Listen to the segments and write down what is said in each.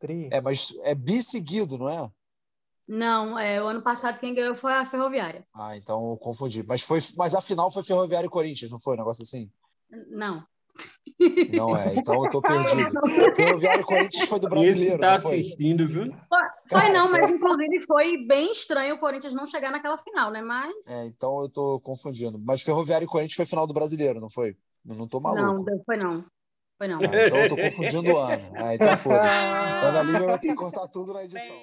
Tri. É, mas é bi seguido, não é? Não, é, o ano passado quem ganhou foi a Ferroviária. Ah, então eu confundi. Mas, foi, mas a final foi Ferroviária e Corinthians, não foi um negócio assim? Não. Não é, então eu tô perdido. Ferroviária e Corinthians foi do brasileiro. Ele tá não foi? assistindo, viu? Foi não, mas inclusive foi bem estranho o Corinthians não chegar naquela final, né? Mas. É, então eu tô confundindo. Mas Ferroviária e Corinthians foi final do brasileiro, não foi? Eu não tô maluco. Não, foi não. Foi não. Ah, então eu tô confundindo o ano. Ah, então foda-se. Ana Lívia vai ter que cortar tudo na edição.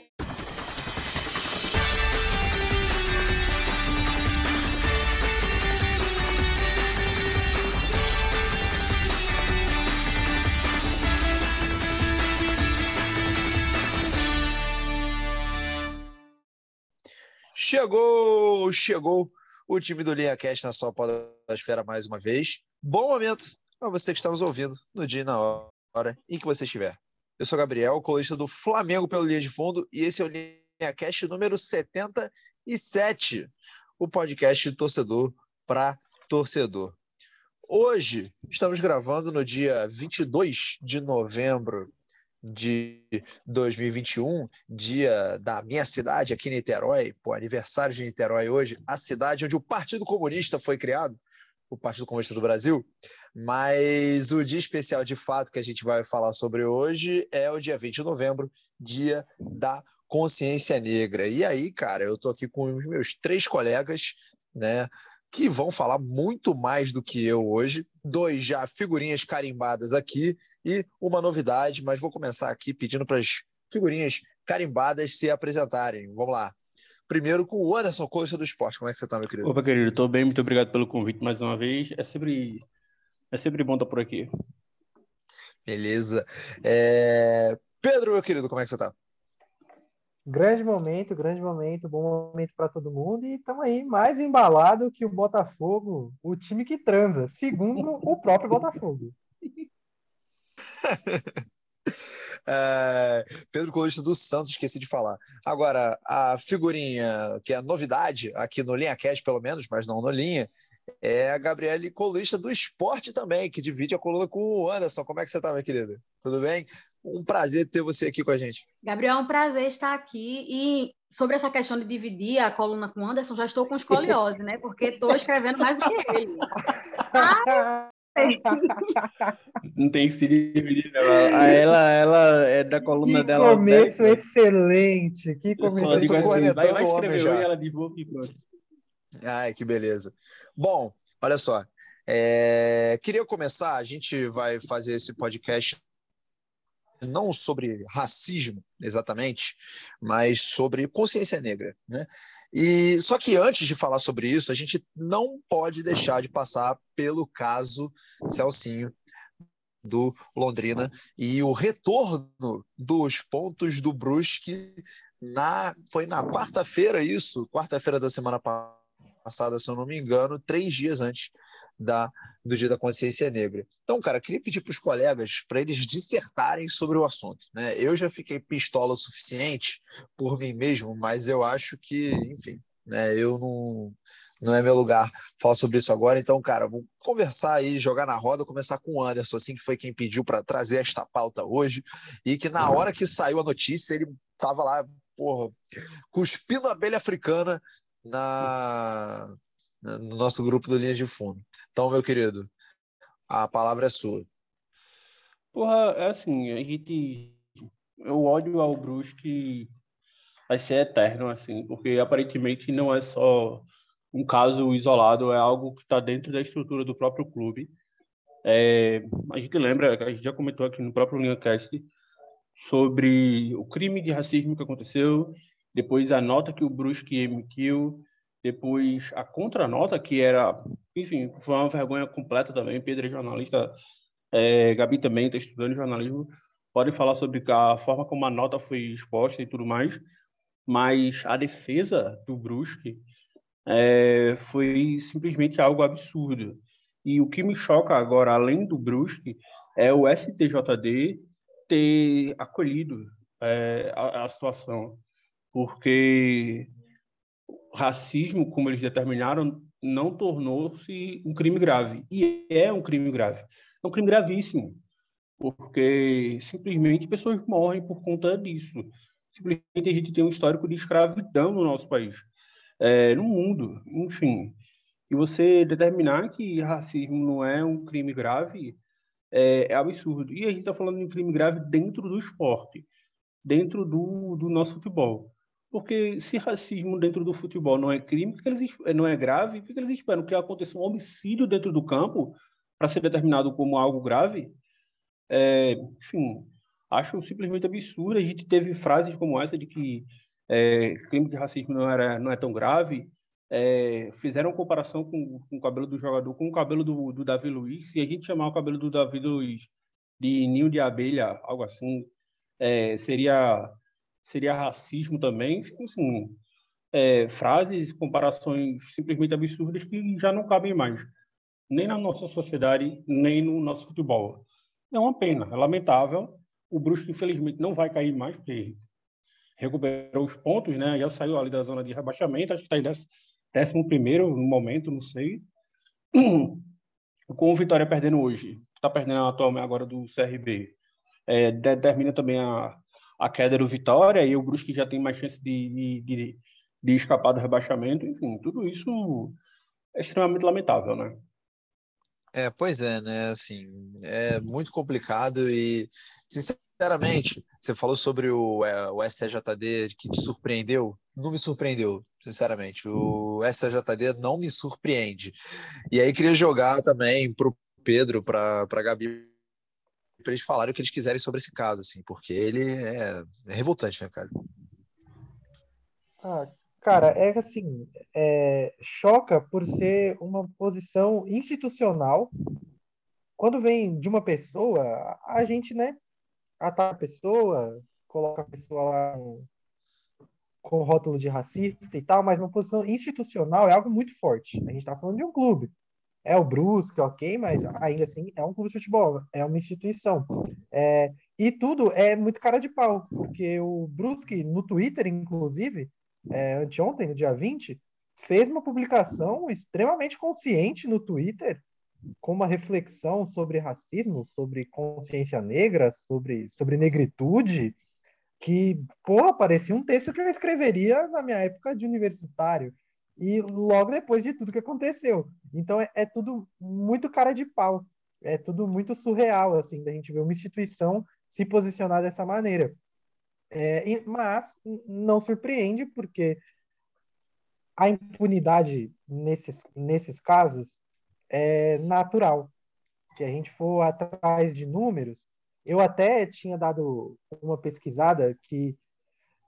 Chegou, chegou o time do Linha Cast na sua podosfera mais uma vez. Bom momento para você que está nos ouvindo no dia e na hora em que você estiver. Eu sou Gabriel, colunista do Flamengo pelo Linha de Fundo, e esse é o Linha Cast número 77, o podcast de torcedor para torcedor. Hoje estamos gravando no dia 22 de novembro de 2021, dia da minha cidade aqui em Niterói, pô, aniversário de Niterói hoje, a cidade onde o Partido Comunista foi criado, o Partido Comunista do Brasil, mas o dia especial de fato que a gente vai falar sobre hoje é o dia 20 de novembro, dia da consciência negra. E aí, cara, eu tô aqui com os meus três colegas, né, que vão falar muito mais do que eu hoje. Dois já figurinhas carimbadas aqui e uma novidade, mas vou começar aqui pedindo para as figurinhas carimbadas se apresentarem. Vamos lá. Primeiro com o Anderson Costa do Esporte. Como é que você está, meu querido? Opa, querido, estou bem, muito obrigado pelo convite mais uma vez. É sempre, é sempre bom estar por aqui. Beleza. É... Pedro, meu querido, como é que você está? Grande momento, grande momento, bom momento para todo mundo. E estamos aí mais embalado que o Botafogo, o time que transa, segundo o próprio Botafogo. É, Pedro Colista dos Santos, esqueci de falar. Agora, a figurinha que é novidade aqui no Linha Cast, pelo menos, mas não no Linha, é a Gabriele Colista do Esporte também, que divide a coluna com o Anderson. Como é que você está, minha querida? Tudo bem? Um prazer ter você aqui com a gente. Gabriel, é um prazer estar aqui. E sobre essa questão de dividir a coluna com o Anderson, já estou com escoliose, né? Porque estou escrevendo mais do que ele. Ah, Não tem que se dividir, não. A Ela, ela é da coluna que dela. começo dez, excelente, que começo assim, vai, cornetando vai o homem escrever já. ela divulga e pronto. Ai, que beleza. Bom, olha só. é, Queria começar, a gente vai fazer esse podcast não sobre racismo, exatamente, mas sobre consciência negra, né? E só que antes de falar sobre isso, a gente não pode deixar de passar pelo caso Celcinho do Londrina e o retorno dos pontos do Brusque na foi na quarta-feira isso, quarta-feira da semana pa- passada, se eu não me engano, três dias antes da, do Dia da Consciência Negra. Então, cara, queria pedir para os colegas para eles dissertarem sobre o assunto. Né? Eu já fiquei pistola o suficiente por mim mesmo, mas eu acho que, enfim, né, eu não, não é meu lugar falar sobre isso agora. Então, cara, vou conversar aí, jogar na roda, começar com o Anderson, assim, que foi quem pediu para trazer esta pauta hoje, e que na hora que saiu a notícia, ele estava lá, porra, cuspindo abelha africana na, na- no nosso grupo do Linha de Fundo. Então, meu querido, a palavra é sua. Porra, é assim, a gente. O ódio ao Brusque vai ser eterno, assim, porque aparentemente não é só um caso isolado, é algo que está dentro da estrutura do próprio clube. É, a gente lembra, a gente já comentou aqui no próprio LinhaCast sobre o crime de racismo que aconteceu, depois a nota que o Brusque emitiu, depois a contranota que era, enfim, foi uma vergonha completa também. Pedro é jornalista, é, Gabi também está estudando jornalismo, pode falar sobre a forma como a nota foi exposta e tudo mais, mas a defesa do Brusque é, foi simplesmente algo absurdo. E o que me choca agora, além do Brusque, é o STJD ter acolhido é, a, a situação, porque racismo, como eles determinaram, não tornou-se um crime grave. E é um crime grave. É um crime gravíssimo. porque simplesmente pessoas morrem por conta disso. Simplesmente a gente tem um histórico de escravidão no nosso país, é, no mundo, enfim. E você determinar que racismo não é um crime grave é, é absurdo. E a gente está falando de um crime grave dentro do esporte, dentro do, do nosso futebol. Porque se racismo dentro do futebol não é crime, porque eles, não é grave, por que eles esperam que aconteça um homicídio dentro do campo para ser determinado como algo grave? É, enfim, acho simplesmente absurdo. A gente teve frases como essa de que é, crime de racismo não, era, não é tão grave. É, fizeram comparação com, com, o cabelo do jogador com o cabelo do, do Davi Luiz. Se a gente chamar o cabelo do Davi Luiz de ninho de abelha, algo assim, é, seria seria racismo também. Assim, é, frases, comparações simplesmente absurdas que já não cabem mais, nem na nossa sociedade, nem no nosso futebol. É uma pena, é lamentável. O Brusque, infelizmente, não vai cair mais, porque recuperou os pontos, né? Já saiu ali da zona de rebaixamento, acho que está em décimo primeiro no momento, não sei. Com o Vitória perdendo hoje, está perdendo atualmente agora do CRB, é, determina também a, a queda do Vitória e o Brusque já tem mais chance de, de, de escapar do rebaixamento. Enfim, tudo isso é extremamente lamentável, né? É, pois é, né? Assim, é muito complicado e, sinceramente, você falou sobre o, é, o STJD que te surpreendeu. Não me surpreendeu, sinceramente. O STJD não me surpreende. E aí queria jogar também para o Pedro, para a Gabi, para eles falarem o que eles quiserem sobre esse caso, assim, porque ele é, é revoltante, né, cara? Ah, Cara, é assim, é, choca por ser uma posição institucional. Quando vem de uma pessoa, a gente, né, ataca a pessoa, coloca a pessoa lá com rótulo de racista e tal, mas uma posição institucional é algo muito forte. A gente está falando de um clube. É o Brusque, ok, mas ainda assim é um clube de futebol, é uma instituição. É, e tudo é muito cara de pau, porque o Brusque, no Twitter, inclusive, é, anteontem, no dia 20, fez uma publicação extremamente consciente no Twitter, com uma reflexão sobre racismo, sobre consciência negra, sobre, sobre negritude, que, porra, parecia um texto que eu escreveria na minha época de universitário. E logo depois de tudo que aconteceu. Então é, é tudo muito cara de pau. É tudo muito surreal, assim, da gente ver uma instituição se posicionar dessa maneira. É, mas não surpreende, porque a impunidade nesses, nesses casos é natural. Se a gente for atrás de números, eu até tinha dado uma pesquisada que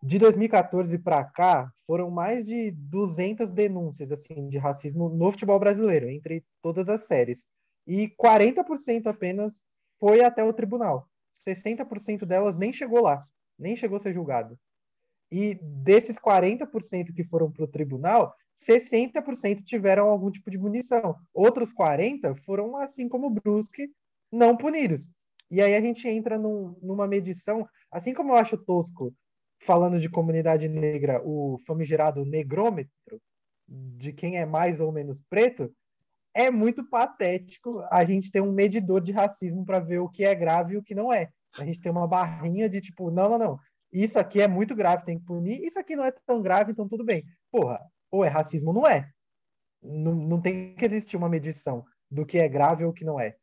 de 2014 para cá foram mais de 200 denúncias assim de racismo no futebol brasileiro, entre todas as séries. E 40% apenas foi até o tribunal. 60% delas nem chegou lá nem chegou a ser julgado. E desses 40% que foram para o tribunal, 60% tiveram algum tipo de punição. Outros 40% foram, assim como o Brusque, não punidos. E aí a gente entra num, numa medição, assim como eu acho tosco, falando de comunidade negra, o famigerado negrômetro, de quem é mais ou menos preto, é muito patético a gente ter um medidor de racismo para ver o que é grave e o que não é. A gente tem uma barrinha de tipo, não, não, não. Isso aqui é muito grave, tem que punir. Isso aqui não é tão grave, então tudo bem. Porra, ou é racismo não é. Não, não tem que existir uma medição do que é grave ou o que não é.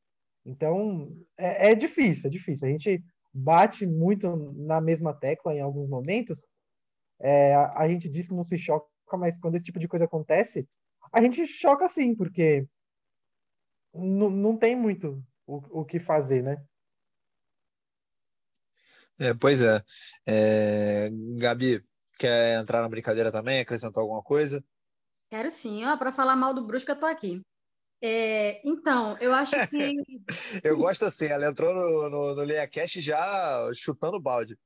Então, é, é difícil, é difícil. A gente bate muito na mesma tecla em alguns momentos. É, a, a gente diz que não se choca, mas quando esse tipo de coisa acontece, a gente choca sim, porque não tem muito o, o que fazer, né? É, pois é. é. Gabi, quer entrar na brincadeira também? Acrescentar alguma coisa? Quero sim. Para falar mal do Brusque, eu tô aqui. É, então, eu acho que. eu gosto assim, ela entrou no, no, no LeiaCast já chutando balde.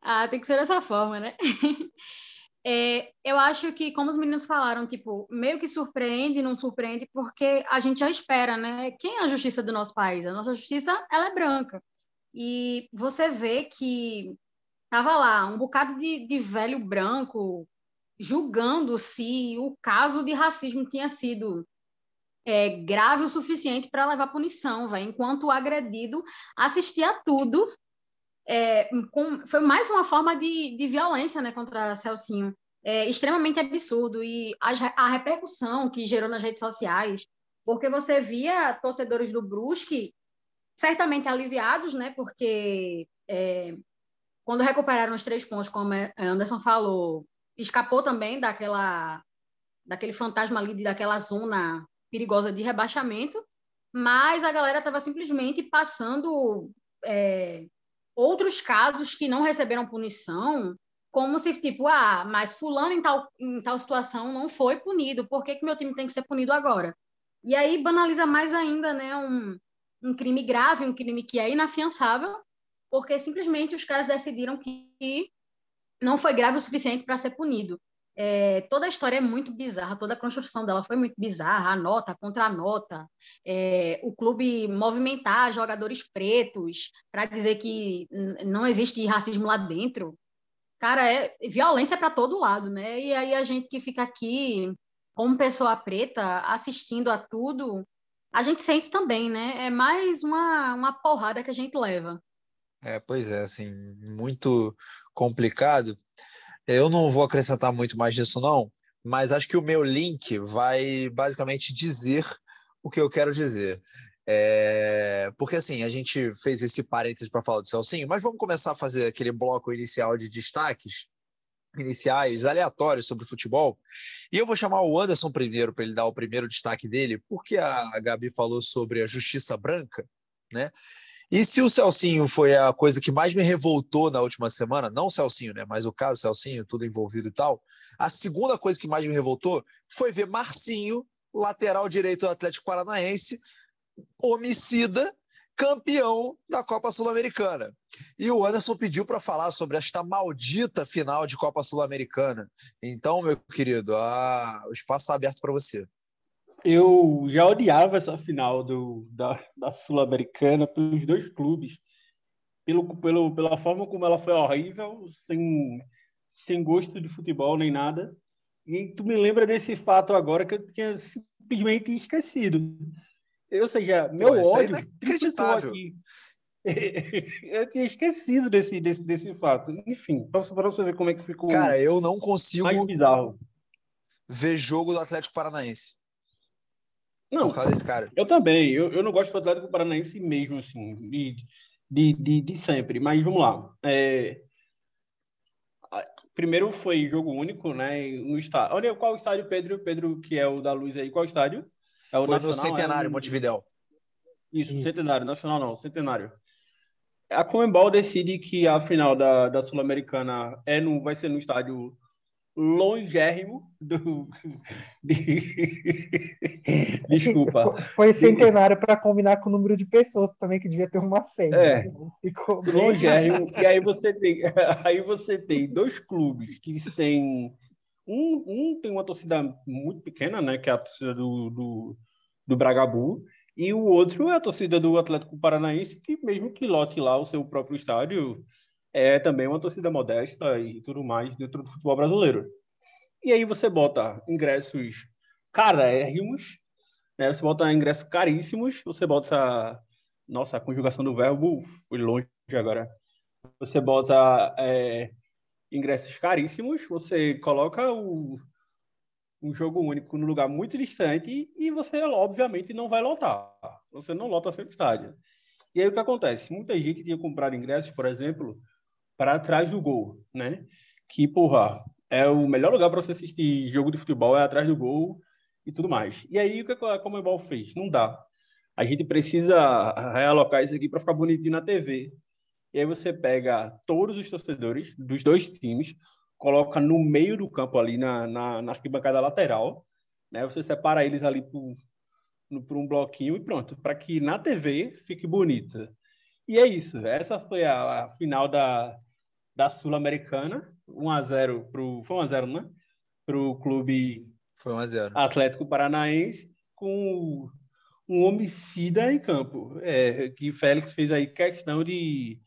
Ah, tem que ser dessa forma, né? É, eu acho que, como os meninos falaram, tipo, meio que surpreende, não surpreende, porque a gente já espera, né? Quem é a justiça do nosso país? A nossa justiça, ela é branca. E você vê que tava lá um bocado de, de velho branco julgando se o caso de racismo tinha sido é, grave o suficiente para levar punição, enquanto o agredido assistia tudo. É, com, foi mais uma forma de, de violência né, contra Celcinho. É, extremamente absurdo. E a, a repercussão que gerou nas redes sociais, porque você via torcedores do Brusque certamente aliviados, né? Porque é, quando recuperaram os três pontos, como Anderson falou, escapou também daquela daquele fantasma ali, daquela zona perigosa de rebaixamento, mas a galera estava simplesmente passando é, outros casos que não receberam punição, como se, tipo, ah, mas fulano em tal, em tal situação não foi punido, por que, que meu time tem que ser punido agora? E aí banaliza mais ainda, né, um, um crime grave, um crime que é inafiançável, porque simplesmente os caras decidiram que não foi grave o suficiente para ser punido. É, toda a história é muito bizarra, toda a construção dela foi muito bizarra, a nota, a contra-nota, é, o clube movimentar jogadores pretos para dizer que não existe racismo lá dentro. Cara, é violência para todo lado, né? E aí a gente que fica aqui como pessoa preta assistindo a tudo, a gente sente também, né? É mais uma, uma porrada que a gente leva. É, pois é, assim, muito complicado. Eu não vou acrescentar muito mais disso, não, mas acho que o meu link vai basicamente dizer o que eu quero dizer. É... Porque assim, a gente fez esse parênteses para falar do Celcinho, mas vamos começar a fazer aquele bloco inicial de destaques iniciais, aleatórios sobre futebol. E eu vou chamar o Anderson primeiro para ele dar o primeiro destaque dele, porque a Gabi falou sobre a justiça branca, né? E se o Celcinho foi a coisa que mais me revoltou na última semana, não o Celcinho, né, mas o caso Celcinho, tudo envolvido e tal, a segunda coisa que mais me revoltou foi ver Marcinho, lateral direito do Atlético Paranaense, homicida, campeão da Copa Sul-Americana. E o Anderson pediu para falar sobre esta maldita final de Copa Sul-Americana. Então, meu querido, o espaço está aberto para você eu já odiava essa final do, da, da Sul-Americana pelos dois clubes, pelo, pelo, pela forma como ela foi horrível, sem, sem gosto de futebol nem nada. E tu me lembra desse fato agora que eu tinha simplesmente esquecido. Ou seja, meu Pô, ódio. É inacreditável. Eu tinha esquecido desse, desse, desse fato. Enfim, para você ver como é que ficou. Cara, eu não consigo mais bizarro. ver jogo do Atlético Paranaense. Não, por causa desse cara. Eu também. Eu, eu não gosto do Atlético Paranaense mesmo, assim, de, de, de, de sempre. Mas vamos lá. É... Primeiro foi jogo único, né? No estádio. Olha qual estádio, Pedro? Pedro, que é o da Luz aí, qual estádio? É o foi Nacional, no Centenário, é... Montevidéu. Isso, Centenário, Nacional não, Centenário. A Comembol decide que a final da, da Sul-Americana é no, vai ser no estádio longérrimo do. De... Desculpa. Foi centenário para combinar com o número de pessoas também, que devia ter uma senha. É. Ficou longérrimo. e aí você tem, aí você tem dois clubes que têm. Um, um tem uma torcida muito pequena, né? Que é a torcida do, do, do Bragabu. E o outro é a torcida do Atlético Paranaense, que mesmo que lote lá o seu próprio estádio, é também uma torcida modesta e tudo mais dentro do futebol brasileiro. E aí você bota ingressos carérrimos, né? Você bota ingressos caríssimos, você bota nossa, a conjugação do verbo foi longe agora. Você bota é, ingressos caríssimos, você coloca o, um jogo único no lugar muito distante e você, obviamente, não vai lotar. Você não lota seu estádio. E aí o que acontece? Muita gente tinha comprado ingressos, por exemplo, para trás do gol, né? Que, porra, é o melhor lugar para você assistir jogo de futebol, é atrás do gol e tudo mais. E aí, o que a Comebol fez? Não dá. A gente precisa realocar isso aqui para ficar bonitinho na TV. E aí você pega todos os torcedores dos dois times, coloca no meio do campo ali na, na, na arquibancada lateral, né? Você separa eles ali por, por um bloquinho e pronto, para que na TV fique bonita. E é isso. Essa foi a, a final da, da Sul-Americana. 1x0 pro. Foi 1x0, né? Pro clube foi 1x0. Atlético Paranaense, com um homicida em campo. É, que Félix fez aí questão de,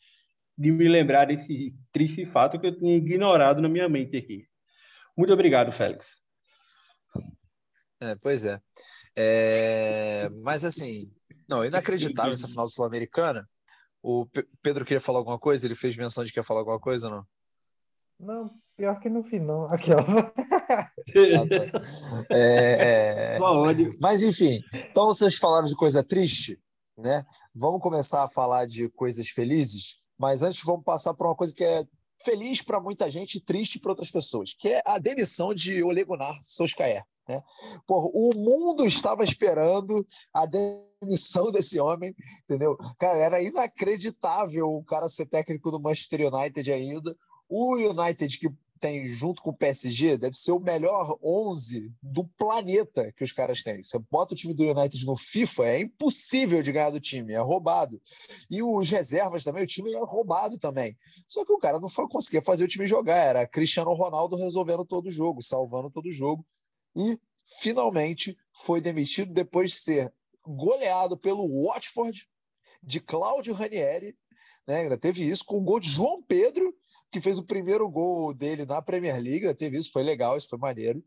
de me lembrar desse triste fato que eu tinha ignorado na minha mente aqui. Muito obrigado, Félix. É, pois é. É, mas assim, não, inacreditável essa final Sul-Americana. O Pedro queria falar alguma coisa? Ele fez menção de que ia falar alguma coisa ou não? Não, pior que no fim, não. Aquela. Ah, tá. é, é... Mas enfim, então vocês falaram de coisa triste, né? Vamos começar a falar de coisas felizes, mas antes vamos passar para uma coisa que é feliz para muita gente e triste para outras pessoas, que é a demissão de Ole Gunnar Solskjaer. Né? Porra, o mundo estava esperando a demissão desse homem, entendeu? Cara, era inacreditável o cara ser técnico do Manchester United ainda. O United, que tem junto com o PSG, deve ser o melhor 11 do planeta que os caras têm. Você bota o time do United no FIFA, é impossível de ganhar do time, é roubado. E os reservas também, o time é roubado também. Só que o cara não foi conseguir fazer o time jogar, era Cristiano Ronaldo resolvendo todo o jogo, salvando todo o jogo e finalmente foi demitido depois de ser goleado pelo Watford de Cláudio Ranieri. Né? Ainda teve isso com o gol de João Pedro, que fez o primeiro gol dele na Premier League. Teve isso, foi legal, isso foi maneiro.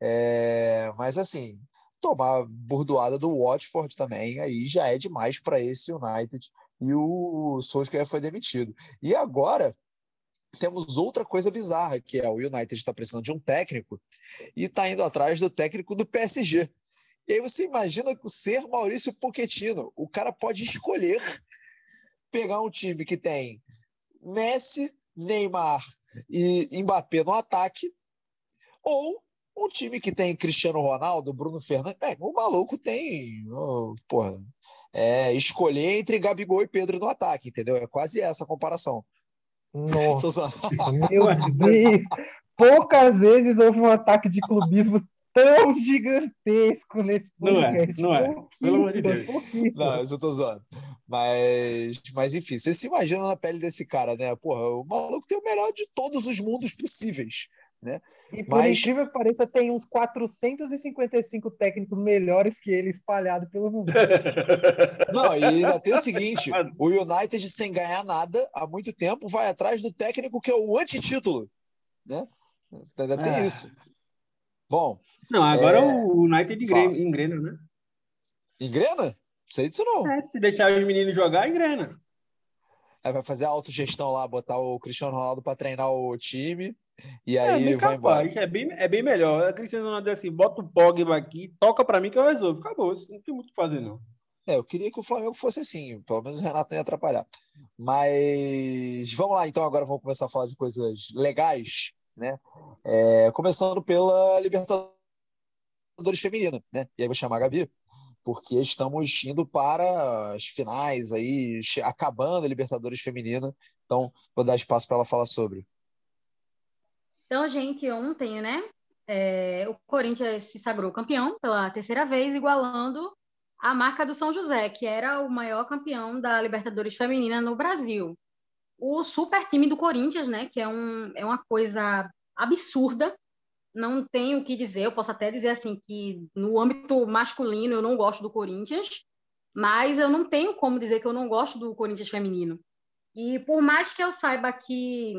É... Mas assim, tomar burdoada do Watford também, aí já é demais para esse United. E o Solskjaer foi demitido. E agora temos outra coisa bizarra, que é o United está precisando de um técnico e está indo atrás do técnico do PSG. E aí você imagina ser Maurício Pochettino. O cara pode escolher pegar um time que tem Messi, Neymar e Mbappé no ataque, ou um time que tem Cristiano Ronaldo, Bruno Fernandes. É, o maluco tem. Oh, porra, é, escolher entre Gabigol e Pedro no ataque, entendeu? É quase essa a comparação. Nossa, meu Deus! Poucas vezes houve um ataque de clubismo tão gigantesco nesse podcast. Não é, não é. Pelo amor de Deus. Não, isso eu tô zoando. Mas, mas, enfim, você se imagina na pele desse cara, né? Porra, o maluco tem o melhor de todos os mundos possíveis. Né? E por Mas... incrível que pareça, tem uns 455 técnicos melhores que ele espalhado pelo mundo. Não, e ainda tem o seguinte: o United, sem ganhar nada há muito tempo, vai atrás do técnico que é o antitítulo. Né? Ainda tem é. isso. Bom. Não, agora é... o United engrena, engrena, né? Engrena? Sei disso não. É, se deixar os meninos jogar, engrena. Aí vai fazer a autogestão lá, botar o Cristiano Ronaldo para treinar o time e é, aí é, vai capaz, embora. É bem, é bem melhor. A Cristiano Ronaldo é assim, bota o Pogba aqui, toca para mim que eu resolvo. Acabou, não tem muito o que fazer, não. É, eu queria que o Flamengo fosse assim, pelo menos o Renato não ia atrapalhar. Mas vamos lá, então, agora vamos começar a falar de coisas legais, né? É, começando pela Libertadores Feminina, né? E aí vou chamar a Gabi, porque estamos indo para as finais aí, acabando a Libertadores Feminina. Então, vou dar espaço para ela falar sobre. Então, gente, ontem, né, é, o Corinthians se sagrou campeão pela terceira vez, igualando a marca do São José, que era o maior campeão da Libertadores Feminina no Brasil. O super time do Corinthians, né, que é, um, é uma coisa absurda, não tenho o que dizer, eu posso até dizer assim que no âmbito masculino eu não gosto do Corinthians, mas eu não tenho como dizer que eu não gosto do Corinthians feminino. E por mais que eu saiba que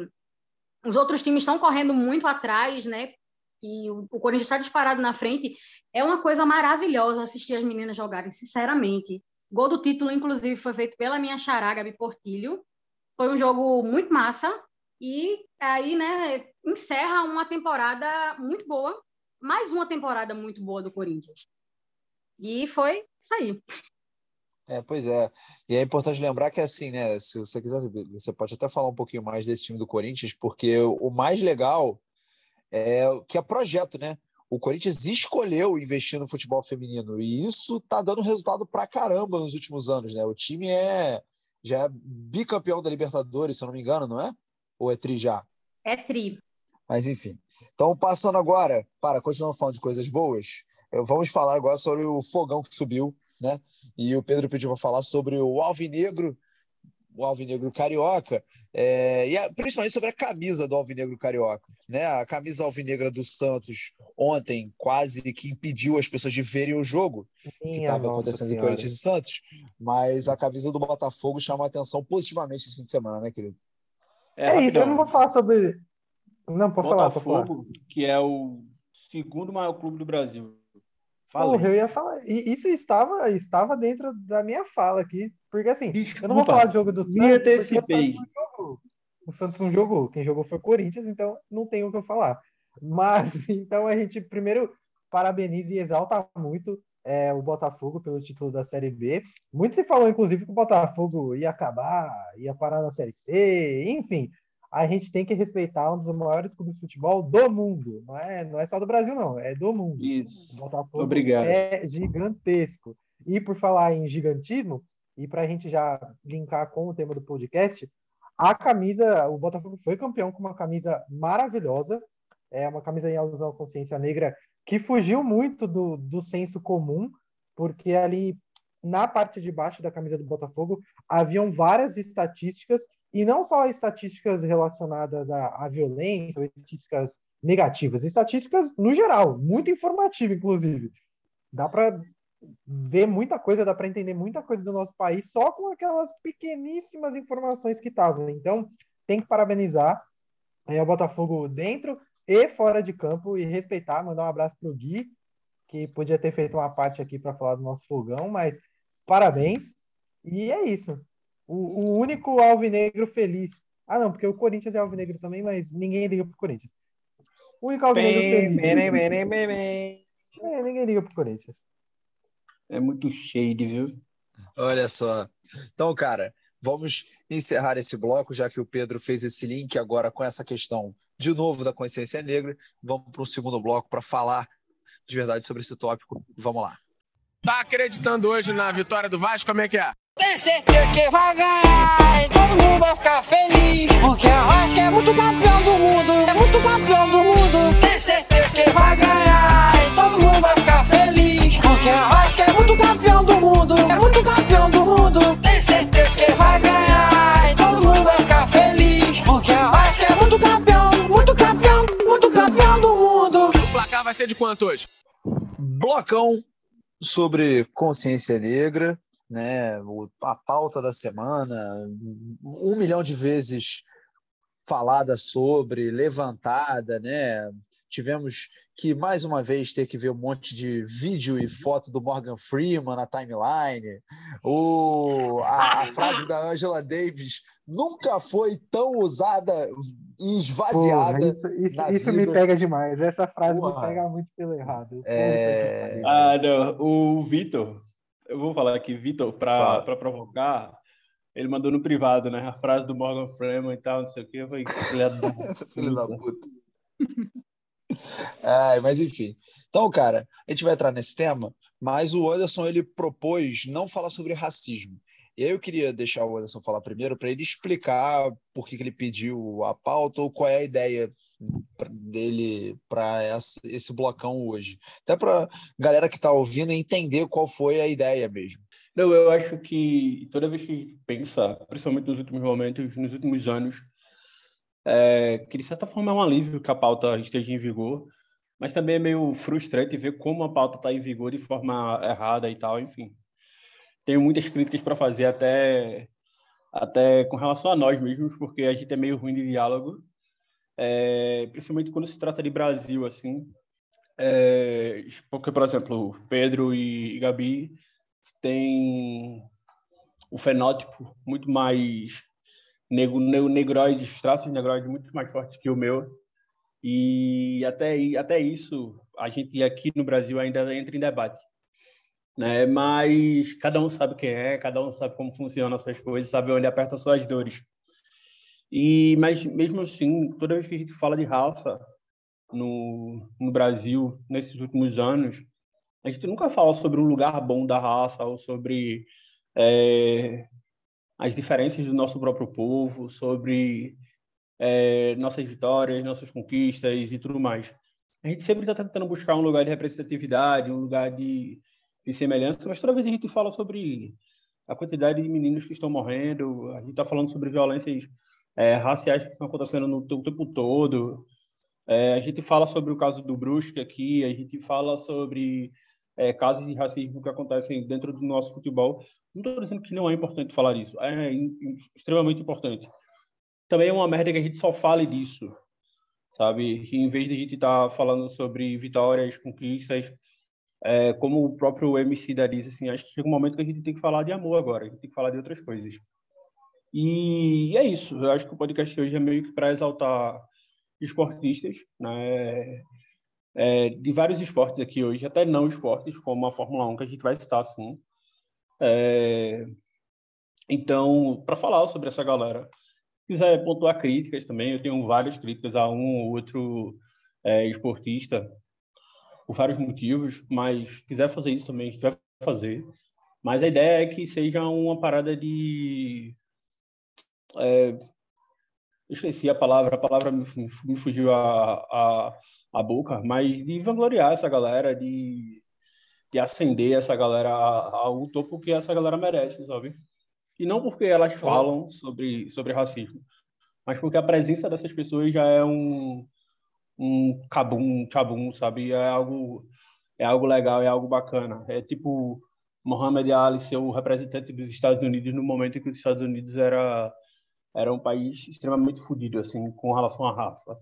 os outros times estão correndo muito atrás, né? E o, o Corinthians está disparado na frente. É uma coisa maravilhosa assistir as meninas jogarem, sinceramente. Gol do título, inclusive, foi feito pela minha xará, Gabi Portilho. Foi um jogo muito massa. E aí, né, encerra uma temporada muito boa. Mais uma temporada muito boa do Corinthians. E foi isso aí. É, pois é. E é importante lembrar que, assim, né? Se você quiser, você pode até falar um pouquinho mais desse time do Corinthians, porque o mais legal é que é projeto, né? O Corinthians escolheu investir no futebol feminino e isso tá dando resultado pra caramba nos últimos anos, né? O time é já é bicampeão da Libertadores, se eu não me engano, não é? Ou é tri já? É tri. Mas enfim. Então, passando agora, para continuar falando de coisas boas, vamos falar agora sobre o fogão que subiu né? E o Pedro pediu para falar sobre o Alvinegro, o Alvinegro Carioca, é, e a, principalmente sobre a camisa do Alvinegro Carioca. Né? A camisa alvinegra do Santos ontem quase que impediu as pessoas de verem o jogo Minha que estava acontecendo entre Corinthians e Santos, mas a camisa do Botafogo chama a atenção positivamente esse fim de semana, né, querido? É, é isso, eu não vou falar sobre. Não, pode Botafogo, falar, pode falar. que é o segundo maior clube do Brasil Porra, eu ia falar. Isso estava, estava dentro da minha fala aqui. Porque assim, Desculpa, eu não vou falar do jogo do Santos. Me antecipei. O Santos não jogou. Quem jogou foi o Corinthians, então não tem o que eu falar. Mas, então a gente primeiro parabeniza e exalta muito é, o Botafogo pelo título da Série B. Muito se falou, inclusive, que o Botafogo ia acabar, ia parar na Série C, enfim. A gente tem que respeitar um dos maiores clubes de futebol do mundo. Não é, não é só do Brasil, não, é do mundo. Isso. Botafogo Obrigado. é gigantesco. E por falar em gigantismo, e para a gente já linkar com o tema do podcast, a camisa, o Botafogo foi campeão com uma camisa maravilhosa, é uma camisa em alusão à consciência negra que fugiu muito do, do senso comum, porque ali na parte de baixo da camisa do Botafogo haviam várias estatísticas, e não só estatísticas relacionadas à, à violência, ou estatísticas negativas, estatísticas no geral, muito informativa, inclusive. Dá para ver muita coisa, dá para entender muita coisa do nosso país só com aquelas pequeníssimas informações que estavam. Então, tem que parabenizar é, o Botafogo dentro e fora de campo e respeitar, mandar um abraço para o Gui, que podia ter feito uma parte aqui para falar do nosso fogão, mas parabéns. E é isso. O, o, único alvinegro feliz. Ah, não, porque o Corinthians é alvinegro também, mas ninguém liga pro Corinthians. O único alvinegro bem, feliz. Bem, bem, bem, bem. É, ninguém liga pro Corinthians. É muito shade, viu? Olha só. Então, cara, vamos encerrar esse bloco, já que o Pedro fez esse link agora com essa questão de novo da consciência negra. Vamos para o segundo bloco para falar de verdade sobre esse tópico. Vamos lá. Tá acreditando hoje na vitória do Vasco? Como é que é? Tem certeza que vai ganhar e todo mundo vai ficar feliz. Porque a Vasco é muito campeão do mundo, é muito campeão do mundo. Tem certeza que vai ganhar e todo mundo vai ficar feliz. Porque a Vasco é muito campeão do mundo, é muito campeão do mundo. Tem certeza que vai ganhar e todo mundo vai ficar feliz. Porque a Vasco é muito campeão, muito campeão, muito campeão do mundo. O placar vai ser de quanto hoje? Blocão sobre consciência negra né? A pauta da semana, um milhão de vezes falada sobre, levantada, né? Tivemos que mais uma vez ter que ver um monte de vídeo e foto do Morgan Freeman na timeline. O, a, a frase da Angela Davis nunca foi tão usada e esvaziada. Porra, isso, isso, isso me pega demais. Essa frase Porra. me pega muito pelo errado. É... Ah, não. O Vitor, eu vou falar aqui, Vitor, para provocar, ele mandou no privado, né? A frase do Morgan Freeman e tal, não sei o quê. Eu falei, filho da puta. Ai, mas enfim. Então, cara, a gente vai entrar nesse tema, mas o Anderson ele propôs não falar sobre racismo. E aí eu queria deixar o Anderson falar primeiro para ele explicar por que, que, ele pediu a pauta ou qual é a ideia dele para esse blocão hoje. Até para galera que está ouvindo entender qual foi a ideia mesmo. Não, eu acho que toda vez que pensa, principalmente nos últimos momentos, nos últimos anos, é, que de certa forma é um alívio que a pauta esteja em vigor, mas também é meio frustrante ver como a pauta está em vigor de forma errada e tal, enfim tenho muitas críticas para fazer até até com relação a nós mesmos, porque a gente é meio ruim de diálogo, é, principalmente quando se trata de Brasil, assim. É, porque, por exemplo, Pedro e, Gabi têm o fenótipo muito mais negro, negro, negroide, traços negroides muito mais fortes que o meu. E até, até isso, a gente aqui no Brasil ainda entra em debate né? Mas cada um sabe quem é, cada um sabe como funcionam essas coisas, sabe onde aperta suas dores. E mas mesmo assim, toda vez que a gente fala de raça no, no Brasil nesses últimos anos, a gente nunca fala sobre o lugar bom da raça ou sobre é, as diferenças do nosso próprio povo, sobre é, nossas vitórias, nossas conquistas e tudo mais. A gente sempre está tentando buscar um lugar de representatividade, um lugar de de semelhança, mas toda vez a gente fala sobre a quantidade de meninos que estão morrendo, a gente está falando sobre violências é, raciais que estão acontecendo no, o tempo todo, é, a gente fala sobre o caso do Brusque aqui, a gente fala sobre é, casos de racismo que acontecem dentro do nosso futebol. Não estou dizendo que não é importante falar isso, é extremamente importante. Também é uma merda que a gente só fale disso, sabe? em vez de a gente estar tá falando sobre vitórias, conquistas, é, como o próprio MC da diz, assim, acho que chega um momento que a gente tem que falar de amor agora, a gente tem que falar de outras coisas. E é isso, eu acho que o podcast hoje é meio que para exaltar esportistas, né? É, de vários esportes aqui hoje, até não esportes, como a Fórmula 1, que a gente vai citar assim. É, então, para falar sobre essa galera, se quiser pontuar críticas também, eu tenho várias críticas a um ou outro é, esportista, por vários motivos, mas quiser fazer isso também, vai fazer. Mas a ideia é que seja uma parada de. É, esqueci a palavra, a palavra me, me fugiu a, a, a boca, mas de vangloriar essa galera, de, de ascender essa galera ao topo que essa galera merece, sabe? E não porque elas falam sobre, sobre racismo, mas porque a presença dessas pessoas já é um, um cabum, chabum, sabe? É algo, é algo legal, é algo bacana. É tipo Muhammad Ali ser o representante dos Estados Unidos no momento em que os Estados Unidos era era um país extremamente fodido assim com relação à raça,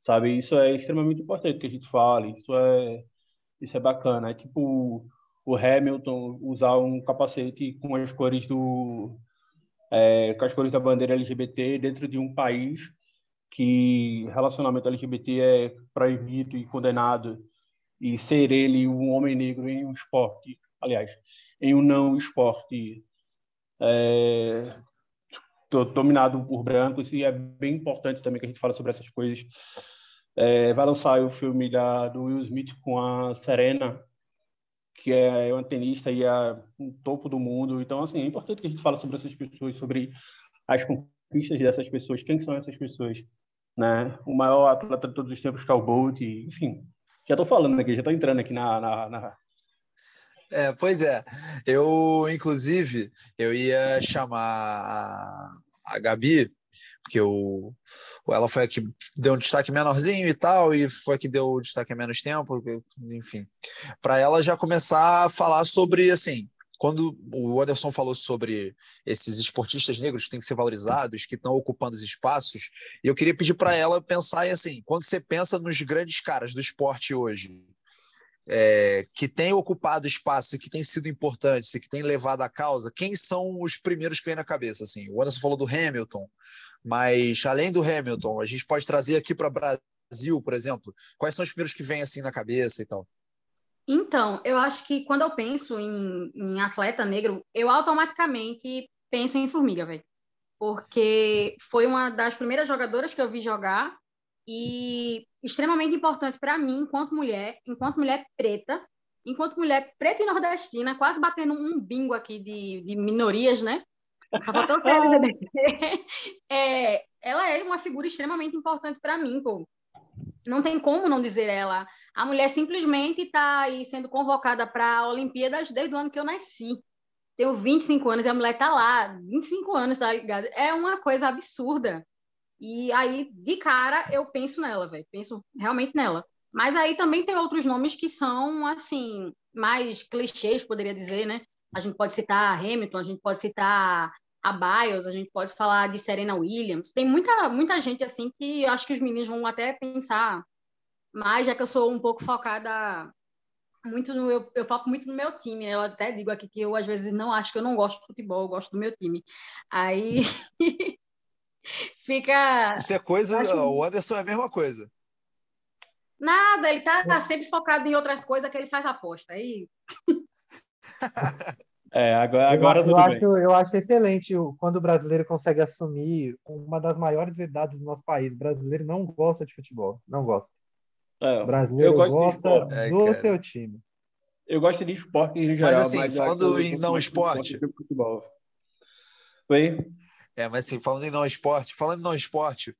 sabe? Isso é extremamente importante que a gente fale. Isso é isso é bacana. É tipo o Hamilton usar um capacete com as cores do é, com as cores da bandeira LGBT dentro de um país que relacionamento LGBT é proibido e condenado e ser ele um homem negro em um esporte, aliás, em um não esporte é, dominado por brancos e é bem importante também que a gente fale sobre essas coisas. É, vai lançar o filme da, do Will Smith com a Serena que é uma tenista e é no topo do mundo. Então, assim, é importante que a gente fale sobre essas pessoas, sobre as conquistas dessas pessoas, quem são essas pessoas, né? O maior atleta de todos os tempos, que é Bolt, enfim. Já estou falando aqui, já estou entrando aqui na, na, na... É, pois é. Eu, inclusive, eu ia chamar a, a Gabi porque o, ela foi a que deu um destaque menorzinho e tal, e foi a que deu o destaque a menos tempo, enfim. Para ela já começar a falar sobre, assim, quando o Anderson falou sobre esses esportistas negros que têm que ser valorizados, que estão ocupando os espaços, eu queria pedir para ela pensar assim, quando você pensa nos grandes caras do esporte hoje, é, que têm ocupado espaço, que têm sido importantes, que têm levado a causa, quem são os primeiros que vem na cabeça? Assim, o Anderson falou do Hamilton, mas além do Hamilton, a gente pode trazer aqui para Brasil, por exemplo, quais são os primeiros que vêm assim na cabeça e tal? Então, eu acho que quando eu penso em, em atleta negro, eu automaticamente penso em Formiga, velho. Porque foi uma das primeiras jogadoras que eu vi jogar e extremamente importante para mim, enquanto mulher, enquanto mulher preta, enquanto mulher preta e nordestina, quase batendo um bingo aqui de, de minorias, né? Só faltou é, ela é uma figura extremamente importante para mim, pô. Não tem como não dizer ela. A mulher simplesmente está aí sendo convocada para Olimpíadas desde o ano que eu nasci. Tenho 25 anos e a mulher está lá, 25 anos, tá ligado? É uma coisa absurda. E aí, de cara, eu penso nela, velho. Penso realmente nela. Mas aí também tem outros nomes que são, assim, mais clichês, poderia dizer, né? A gente pode citar Hamilton, a gente pode citar a Biles, a gente pode falar de Serena Williams. Tem muita, muita gente assim que eu acho que os meninos vão até pensar mais, já que eu sou um pouco focada muito no eu, eu foco muito no meu time. Eu até digo aqui que eu às vezes não acho que eu não gosto de futebol, eu gosto do meu time. Aí fica Isso é coisa, acho... o Anderson é a mesma coisa. Nada, ele tá, tá sempre focado em outras coisas que ele faz aposta. Aí É, agora, agora eu, tudo eu bem. Acho, eu acho excelente quando o brasileiro consegue assumir uma das maiores verdades do nosso país. O brasileiro não gosta de futebol, não gosta. É, brasileiro gosta é, do é, seu time. Eu gosto de esporte em geral. Mas assim, mas falando em não esporte... Futebol. Oi? É, mas assim, falando em não esporte, falando em não esporte,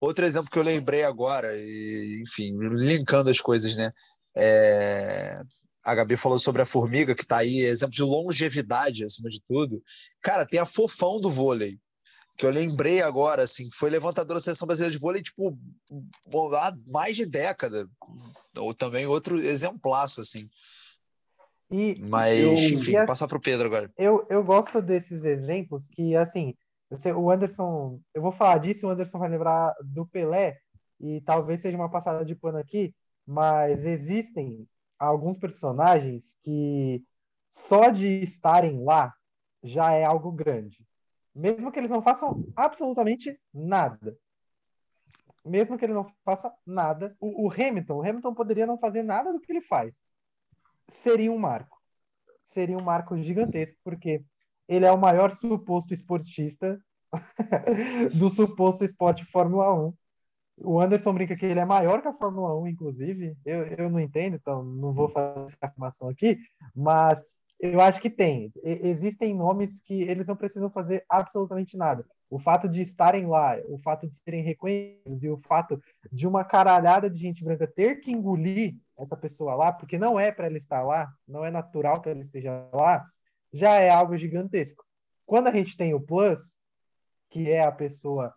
outro exemplo que eu lembrei agora, e, enfim, linkando as coisas, né? É, a Gabi falou sobre a formiga, que está aí, exemplo de longevidade, acima de tudo. Cara, tem a fofão do vôlei, que eu lembrei agora, assim, foi levantadora da seleção brasileira de vôlei, tipo, há mais de década. Ou também outro exemplaço, assim. E, Mas, eu, enfim, e, passar para o Pedro agora. Eu, eu gosto desses exemplos que, assim, o Anderson, eu vou falar disso, o Anderson vai lembrar do Pelé, e talvez seja uma passada de pano aqui, mas existem alguns personagens que só de estarem lá já é algo grande. Mesmo que eles não façam absolutamente nada. Mesmo que ele não faça nada. O, o Hamilton, o Hamilton poderia não fazer nada do que ele faz. Seria um marco. Seria um marco gigantesco, porque ele é o maior suposto esportista do suposto esporte Fórmula 1. O Anderson brinca que ele é maior que a Fórmula 1, inclusive. Eu, eu não entendo, então não vou fazer essa afirmação aqui, mas eu acho que tem. Existem nomes que eles não precisam fazer absolutamente nada. O fato de estarem lá, o fato de serem reconhecidos e o fato de uma caralhada de gente branca ter que engolir essa pessoa lá, porque não é para ela estar lá, não é natural que ela esteja lá, já é algo gigantesco. Quando a gente tem o plus, que é a pessoa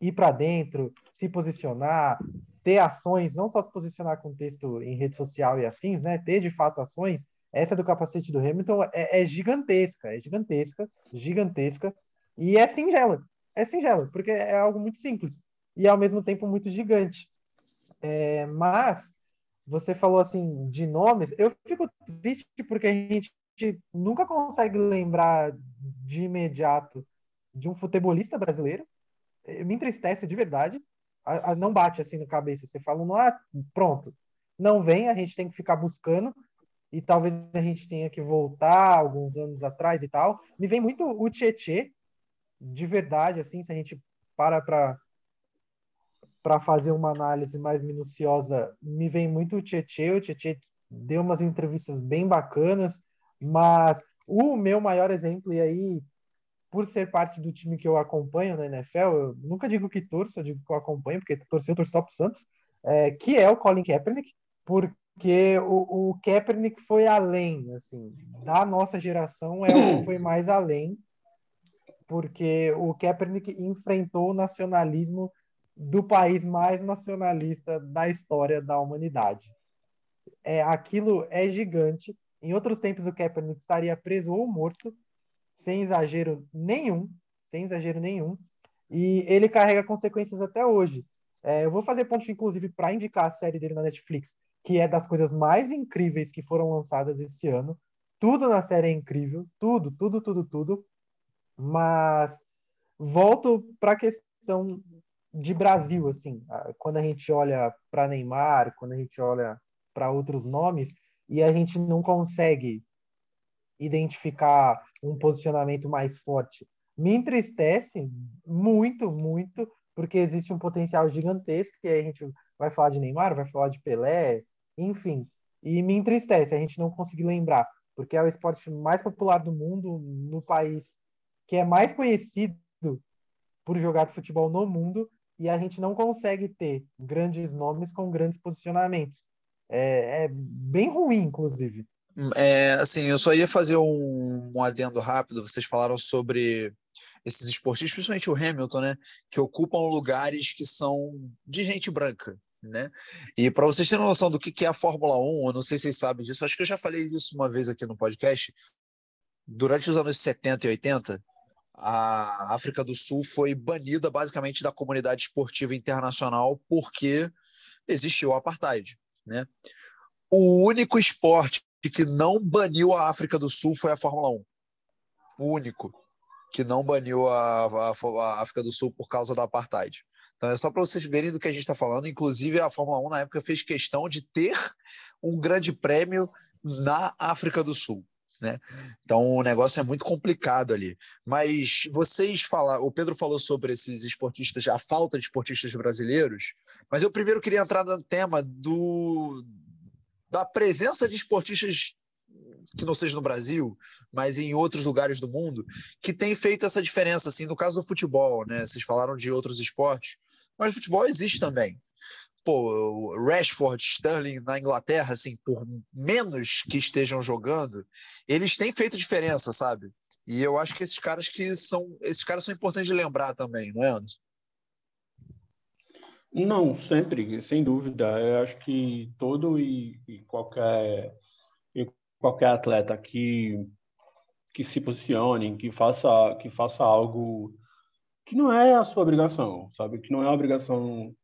ir para dentro, se posicionar, ter ações, não só se posicionar com texto em rede social e assim, né? Ter de fato ações, essa do capacete do Hamilton é, é, gigantesca, é gigantesca, gigantesca, e é singela, é singela, porque é algo muito simples e ao mesmo tempo muito gigante. É, mas você falou assim de nomes, eu fico triste porque a gente nunca consegue lembrar de imediato de um futebolista brasileiro. Me entristece de verdade. A, a, não bate assim na cabeça. Você fala, ah, pronto. Não vem, a gente tem que ficar buscando e talvez a gente tenha que voltar alguns anos atrás e tal. Me vem muito o Tietê, de verdade, assim, se a gente para para para fazer uma análise mais minuciosa, me vem muito o Tietê. O Tietê deu umas entrevistas bem bacanas, mas o meu maior exemplo, e aí, por ser parte do time que eu acompanho na NFL, eu nunca digo que torço, eu digo que eu acompanho, porque torceu, torço só pro Santos, é, que é o Colin Kaepernick, por, porque o, o Kaepernick foi além, assim, da nossa geração é o que foi mais além, porque o Kaepernick enfrentou o nacionalismo do país mais nacionalista da história da humanidade. É, aquilo é gigante. Em outros tempos o Kaepernick estaria preso ou morto, sem exagero nenhum, sem exagero nenhum, e ele carrega consequências até hoje. É, eu vou fazer ponto, inclusive, para indicar a série dele na Netflix, que é das coisas mais incríveis que foram lançadas esse ano. Tudo na série é incrível, tudo, tudo, tudo, tudo. Mas volto para a questão de Brasil, assim, quando a gente olha para Neymar, quando a gente olha para outros nomes e a gente não consegue identificar um posicionamento mais forte. Me entristece muito, muito, porque existe um potencial gigantesco que a gente vai falar de Neymar, vai falar de Pelé, enfim. E me entristece a gente não conseguir lembrar, porque é o esporte mais popular do mundo, no país que é mais conhecido por jogar futebol no mundo, e a gente não consegue ter grandes nomes com grandes posicionamentos. É, é bem ruim, inclusive. É, assim, eu só ia fazer um, um adendo rápido. Vocês falaram sobre esses esportistas, principalmente o Hamilton, né, que ocupam lugares que são de gente branca, né? E para vocês terem noção do que é a Fórmula 1, eu não sei se vocês sabem disso, acho que eu já falei isso uma vez aqui no podcast. Durante os anos 70 e 80, a África do Sul foi banida basicamente da comunidade esportiva internacional porque existiu o apartheid, né? O único esporte que não baniu a África do Sul foi a Fórmula 1. O único que não baniu a, a, a África do Sul por causa do apartheid. Então é só para vocês verem do que a gente está falando. Inclusive, a Fórmula 1 na época fez questão de ter um grande prêmio na África do Sul. Né? Então o negócio é muito complicado ali. Mas vocês falaram, o Pedro falou sobre esses esportistas, a falta de esportistas brasileiros, mas eu primeiro queria entrar no tema do, da presença de esportistas que não seja no Brasil, mas em outros lugares do mundo, que tem feito essa diferença, assim, no caso do futebol, né? Vocês falaram de outros esportes, mas futebol existe também. Pô, Rashford, Sterling na Inglaterra, assim, por menos que estejam jogando, eles têm feito diferença, sabe? E eu acho que esses caras que são, esses caras são importantes de lembrar também, não é, Anderson? Não, sempre, sem dúvida. Eu acho que todo e, e qualquer e qualquer atleta que que se posicione, que faça que faça algo que não é a sua obrigação, sabe? Que não é a obrigação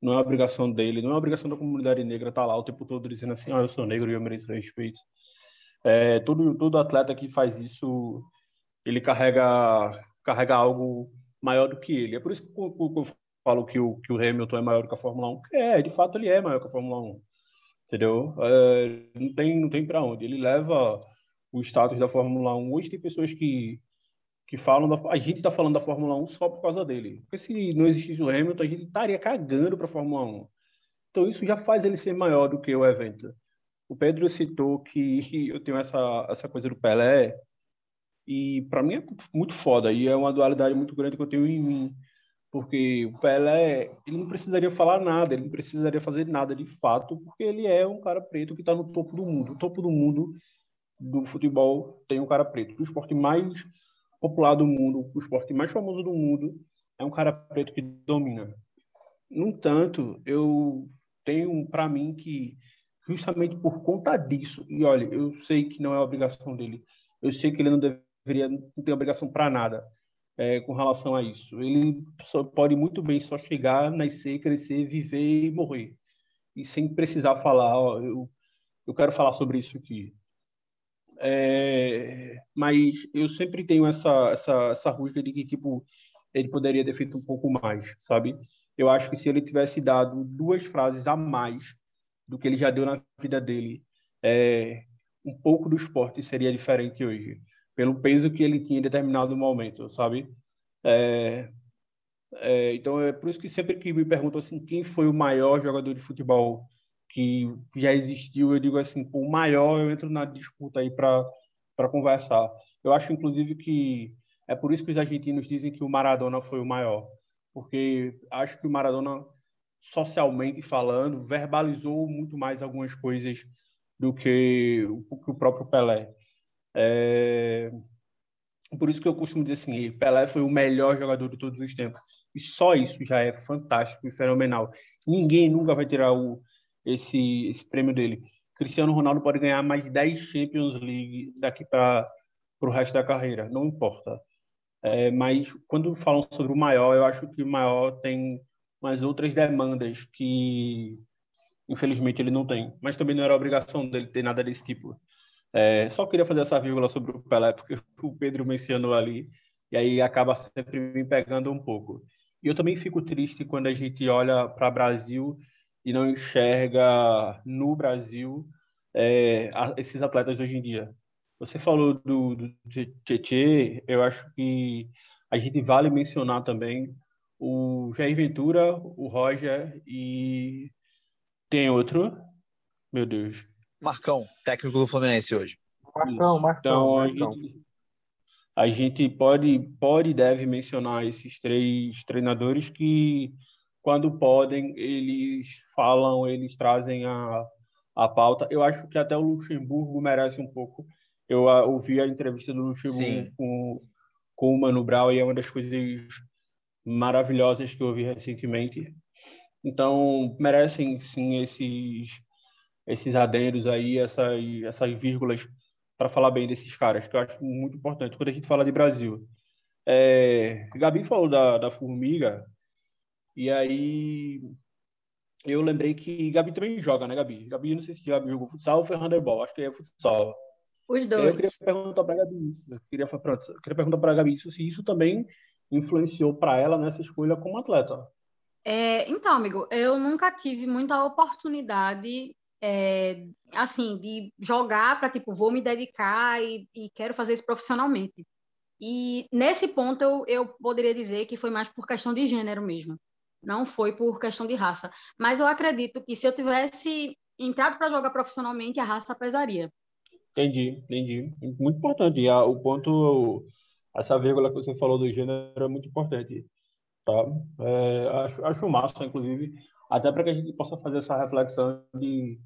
não é obrigação dele, não é obrigação da comunidade negra estar tá lá o tempo todo dizendo assim, ah, eu sou negro e eu mereço respeito. É, todo, todo atleta que faz isso, ele carrega, carrega algo maior do que ele. É por isso que eu, eu falo que o, que o Hamilton é maior que a Fórmula 1. É, de fato ele é maior que a Fórmula 1. Entendeu? É, não tem, não tem para onde. Ele leva o status da Fórmula 1. Hoje tem pessoas que, que falam. Da, a gente está falando da Fórmula 1 só por causa dele. Porque se não existisse o Hamilton, a gente estaria cagando para a Fórmula 1. Então isso já faz ele ser maior do que o evento. O Pedro citou que eu tenho essa, essa coisa do Pelé. E para mim é muito foda. E é uma dualidade muito grande que eu tenho em mim porque o Pelé ele não precisaria falar nada, ele não precisaria fazer nada de fato, porque ele é um cara preto que está no topo do mundo. O topo do mundo do futebol tem um cara preto. O esporte mais popular do mundo, o esporte mais famoso do mundo, é um cara preto que domina. No entanto, eu tenho para mim que justamente por conta disso, e olha, eu sei que não é obrigação dele, eu sei que ele não deveria, não tem obrigação para nada, é, com relação a isso. Ele só pode muito bem só chegar, nascer, crescer, viver e morrer. E sem precisar falar, ó, eu, eu quero falar sobre isso aqui. É, mas eu sempre tenho essa, essa, essa rusga de que, tipo, ele poderia ter feito um pouco mais, sabe? Eu acho que se ele tivesse dado duas frases a mais do que ele já deu na vida dele, é, um pouco do esporte seria diferente hoje pelo peso que ele tinha em determinado momento, sabe? É, é, então é por isso que sempre que me perguntam assim quem foi o maior jogador de futebol que já existiu, eu digo assim, o maior eu entro na disputa aí para conversar. Eu acho inclusive que é por isso que os argentinos dizem que o Maradona foi o maior, porque acho que o Maradona socialmente falando verbalizou muito mais algumas coisas do que o próprio Pelé. É... Por isso que eu costumo dizer assim, Pelé foi o melhor jogador de todos os tempos. E só isso já é fantástico e fenomenal. Ninguém nunca vai tirar o, esse, esse prêmio dele. Cristiano Ronaldo pode ganhar mais 10 Champions League daqui para o resto da carreira, não importa. É, mas quando falam sobre o maior, eu acho que o maior tem umas outras demandas que, infelizmente, ele não tem. Mas também não era obrigação dele ter nada desse tipo. É, só queria fazer essa vírgula sobre o Pelé, porque o Pedro mencionou ali, e aí acaba sempre me pegando um pouco. E eu também fico triste quando a gente olha para o Brasil e não enxerga no Brasil é, esses atletas hoje em dia. Você falou do, do Tietê, eu acho que a gente vale mencionar também o Jair Ventura, o Roger e tem outro, meu Deus, Marcão, técnico do Fluminense hoje. Marcão, Marcão. Então, Marcão. A, gente, a gente pode, pode e deve mencionar esses três treinadores que, quando podem, eles falam, eles trazem a, a pauta. Eu acho que até o Luxemburgo merece um pouco. Eu a, ouvi a entrevista do Luxemburgo com, com o Mano Brown e é uma das coisas maravilhosas que eu ouvi recentemente. Então, merecem sim esses esses adendos aí, essas, essas vírgulas para falar bem desses caras, que eu acho muito importante quando a gente fala de Brasil. É, Gabi falou da, da formiga, e aí eu lembrei que Gabi também joga, né, Gabi? Gabi, não sei se Gabi jogou futsal ou foi handebol, acho que é futsal. Os dois. Eu queria perguntar para Gabi isso. Eu queria, pronto, eu queria perguntar para Gabi isso, se isso também influenciou para ela nessa escolha como atleta. É, então, amigo, eu nunca tive muita oportunidade é, assim, de jogar para, tipo, vou me dedicar e, e, quero fazer isso profissionalmente. E nesse ponto eu, eu poderia dizer que foi mais por questão de gênero mesmo, não foi por questão de raça. Mas eu acredito que se eu tivesse entrado para jogar profissionalmente, a raça pesaria. Entendi, entendi. Muito importante. E a, o ponto, essa vírgula que você falou do gênero é muito importante. Tá? É, acho, acho massa, inclusive, até para que a gente possa fazer essa reflexão de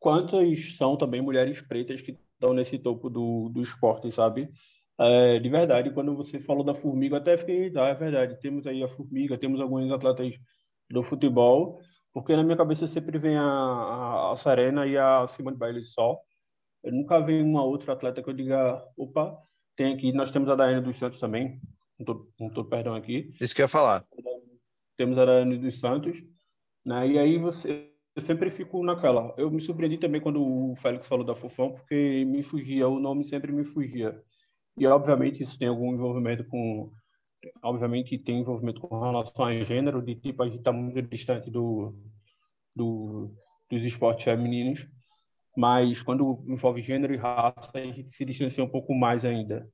quantas são também mulheres pretas que estão nesse topo do, do esporte, sabe? É, de verdade, quando você falou da formiga, até fiquei, ah, é verdade, temos aí a formiga, temos alguns atletas do futebol, porque na minha cabeça sempre vem a, a, a Serena e a Simone Biles só. Eu nunca vi uma outra atleta que eu diga, opa, tem aqui, nós temos a Daiane dos Santos também, não tô, não tô perdão aqui. Isso que eu ia falar. Temos a Daiane dos Santos, Né? E aí você eu sempre fico naquela. Eu me surpreendi também quando o Félix falou da Fofão, porque me fugia, o nome sempre me fugia. E obviamente isso tem algum envolvimento com obviamente tem envolvimento com relação a gênero, de tipo a gente está muito distante do, do dos esportes femininos, mas quando envolve gênero e raça a gente se distancia um pouco mais ainda.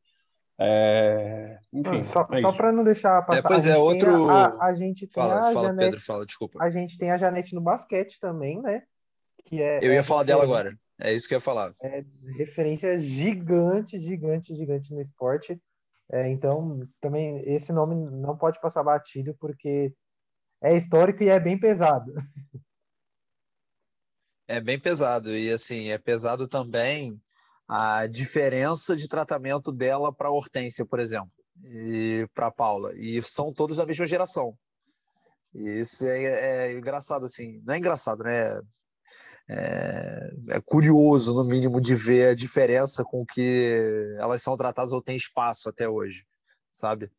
É, enfim, só é só para não deixar passar. É, pois a é, gente outro. A, a, gente tem Fala, a fala Janete, Pedro, fala, desculpa. a gente tem a Janete no basquete também, né? Que é, Eu ia é falar dela agora. É isso que eu ia falar. É referência gigante, gigante, gigante no esporte. É, então, também esse nome não pode passar batido, porque é histórico e é bem pesado. É bem pesado. E assim, é pesado também a diferença de tratamento dela para a Hortência, por exemplo, e para a Paula. E são todos da mesma geração. E isso é, é engraçado, assim. Não é engraçado, né? É, é curioso, no mínimo, de ver a diferença com que elas são tratadas ou têm espaço até hoje, sabe?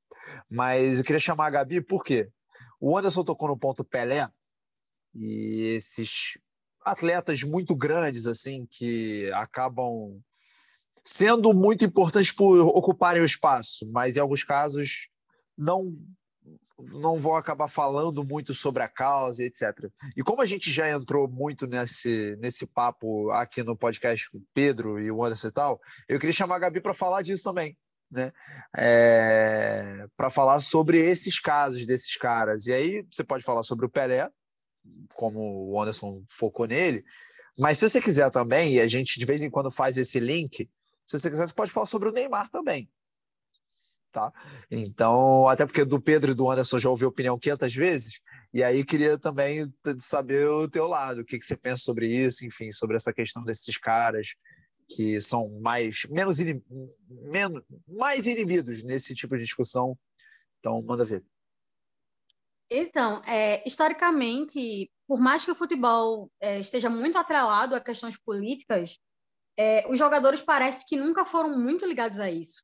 Mas eu queria chamar a Gabi, por quê? O Anderson tocou no ponto Pelé, e esses atletas muito grandes, assim, que acabam sendo muito importantes por ocuparem o espaço, mas em alguns casos não não vão acabar falando muito sobre a causa, etc. E como a gente já entrou muito nesse, nesse papo aqui no podcast com o Pedro e o Anderson e tal, eu queria chamar a Gabi para falar disso também, né? É, para falar sobre esses casos desses caras. E aí você pode falar sobre o Pelé, como o Anderson focou nele, mas se você quiser também, e a gente de vez em quando faz esse link, se você quiser, você pode falar sobre o Neymar também. Tá? Então, até porque do Pedro e do Anderson já ouvi opinião 500 vezes, e aí queria também saber o teu lado, o que, que você pensa sobre isso, enfim, sobre essa questão desses caras que são mais menos, menos mais inibidos nesse tipo de discussão. Então, manda ver. Então, é, historicamente, por mais que o futebol é, esteja muito atrelado a questões políticas, é, os jogadores parece que nunca foram muito ligados a isso.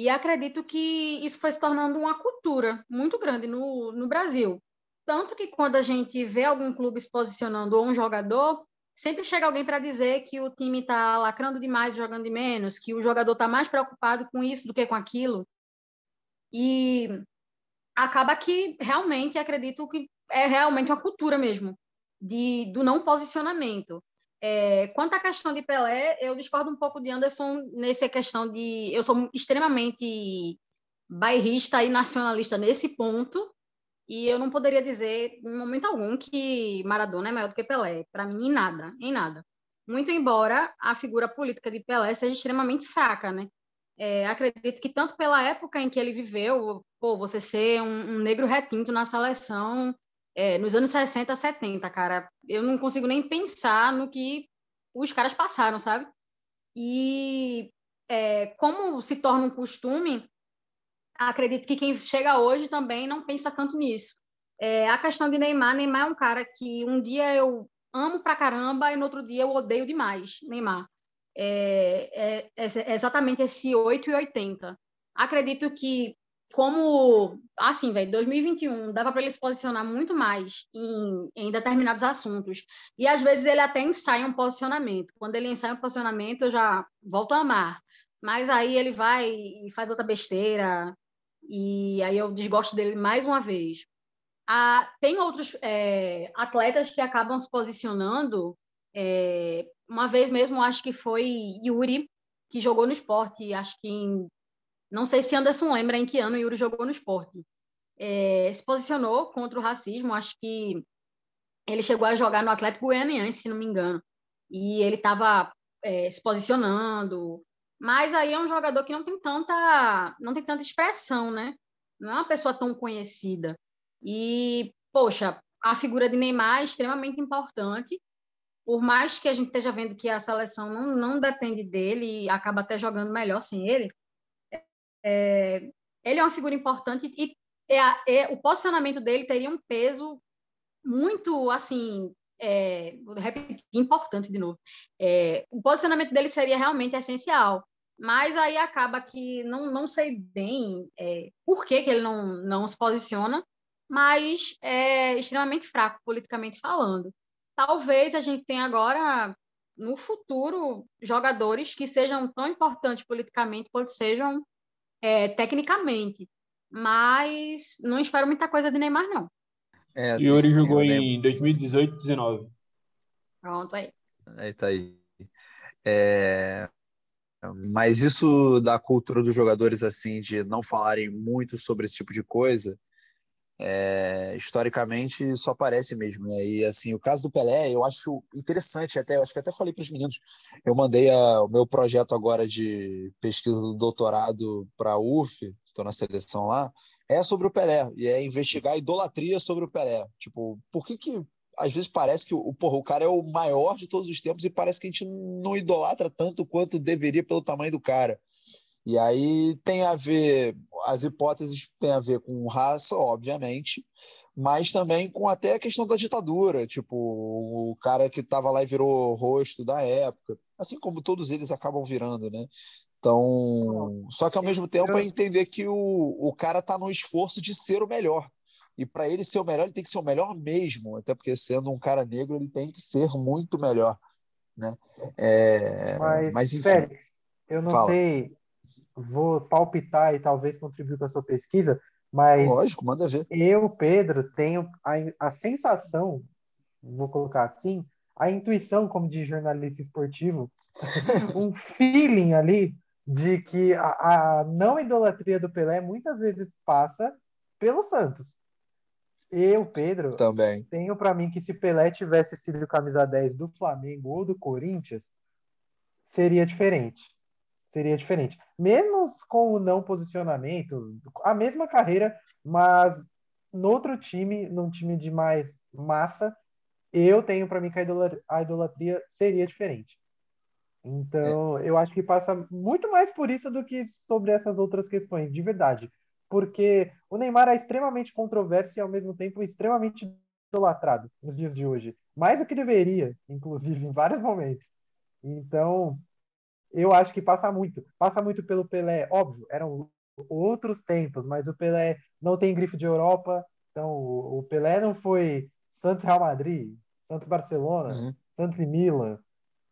E acredito que isso foi se tornando uma cultura muito grande no, no Brasil. Tanto que quando a gente vê algum clube se posicionando ou um jogador, sempre chega alguém para dizer que o time está lacrando demais, jogando de menos, que o jogador está mais preocupado com isso do que com aquilo. E acaba que realmente acredito que é realmente uma cultura mesmo de do não posicionamento. É, quanto à questão de Pelé, eu discordo um pouco de Anderson nessa questão de eu sou extremamente bairrista e nacionalista nesse ponto e eu não poderia dizer em momento algum que Maradona é maior do que Pelé. Para mim, em nada, em nada. Muito embora a figura política de Pelé seja extremamente fraca, né? É, acredito que tanto pela época em que ele viveu, pô, você ser um, um negro retinto na seleção é, nos anos 60, 70, cara, eu não consigo nem pensar no que os caras passaram, sabe? E é, como se torna um costume, acredito que quem chega hoje também não pensa tanto nisso. É, a questão de Neymar, Neymar é um cara que um dia eu amo pra caramba e no outro dia eu odeio demais, Neymar. É, é, é exatamente esse 8 e 80. Acredito que como, assim, velho, 2021 dava para ele se posicionar muito mais em, em determinados assuntos. E às vezes ele até ensaia um posicionamento. Quando ele ensaia um posicionamento, eu já volto a amar. Mas aí ele vai e faz outra besteira, e aí eu desgosto dele mais uma vez. Ah, tem outros é, atletas que acabam se posicionando. É, uma vez mesmo, acho que foi Yuri, que jogou no esporte, acho que em não sei se Anderson lembra em que ano o Yuri jogou no esporte. É, se posicionou contra o racismo, acho que ele chegou a jogar no Atlético Goianiense, se não me engano. E ele estava é, se posicionando. Mas aí é um jogador que não tem tanta, não tem tanta expressão, né? Não é uma pessoa tão conhecida. E, poxa, a figura de Neymar é extremamente importante. Por mais que a gente esteja vendo que a seleção não, não depende dele e acaba até jogando melhor sem ele, é, ele é uma figura importante e é, é, o posicionamento dele teria um peso muito, assim, é, vou repetir, importante de novo. É, o posicionamento dele seria realmente essencial, mas aí acaba que não, não sei bem é, por que, que ele não, não se posiciona, mas é extremamente fraco politicamente falando. Talvez a gente tenha agora, no futuro, jogadores que sejam tão importantes politicamente quanto sejam é, tecnicamente. Mas não espero muita coisa de Neymar, não. É, assim, Yuri jogou em 2018 19. Pronto aí. Aí tá aí. É, Mas isso da cultura dos jogadores, assim, de não falarem muito sobre esse tipo de coisa, é, historicamente só aparece mesmo, né? E assim, o caso do Pelé, eu acho interessante, até, acho que até falei para os meninos, eu mandei a- o meu projeto agora de pesquisa do doutorado para a UF, estou na seleção lá, é sobre o Pelé, e é investigar a idolatria sobre o Pelé. Tipo, por que que às vezes parece que o, porra, o cara é o maior de todos os tempos e parece que a gente não idolatra tanto quanto deveria pelo tamanho do cara. E aí tem a ver, as hipóteses têm a ver com raça, obviamente, mas também com até a questão da ditadura, tipo, o cara que estava lá e virou rosto da época, assim como todos eles acabam virando, né? Então, só que ao mesmo tempo é entender que o, o cara está no esforço de ser o melhor. E para ele ser o melhor, ele tem que ser o melhor mesmo, até porque sendo um cara negro, ele tem que ser muito melhor, né? É, Mas, mas enfim, Félix, eu não fala. sei, vou palpitar e talvez contribuir com a sua pesquisa, mas lógico, manda ver. eu, Pedro, tenho a, a sensação, vou colocar assim, a intuição, como de jornalista esportivo, um feeling ali de que a, a não idolatria do Pelé muitas vezes passa pelo Santos. Eu, Pedro, Também. tenho para mim que se Pelé tivesse sido camisa 10 do Flamengo ou do Corinthians, seria diferente. Seria diferente. Mesmo com o não posicionamento, a mesma carreira, mas no outro time, num time de mais massa, eu tenho para mim que a idola- a idolatria seria diferente. Então, eu acho que passa muito mais por isso do que sobre essas outras questões, de verdade. Porque o Neymar é extremamente controverso e, ao mesmo tempo, extremamente idolatrado nos dias de hoje. Mais do que deveria, inclusive, em vários momentos. Então, eu acho que passa muito. Passa muito pelo Pelé. Óbvio, eram outros tempos, mas o Pelé não tem grife de Europa. Então, o Pelé não foi Santos Real Madrid, Santos Barcelona, Uhum. Santos e Milan.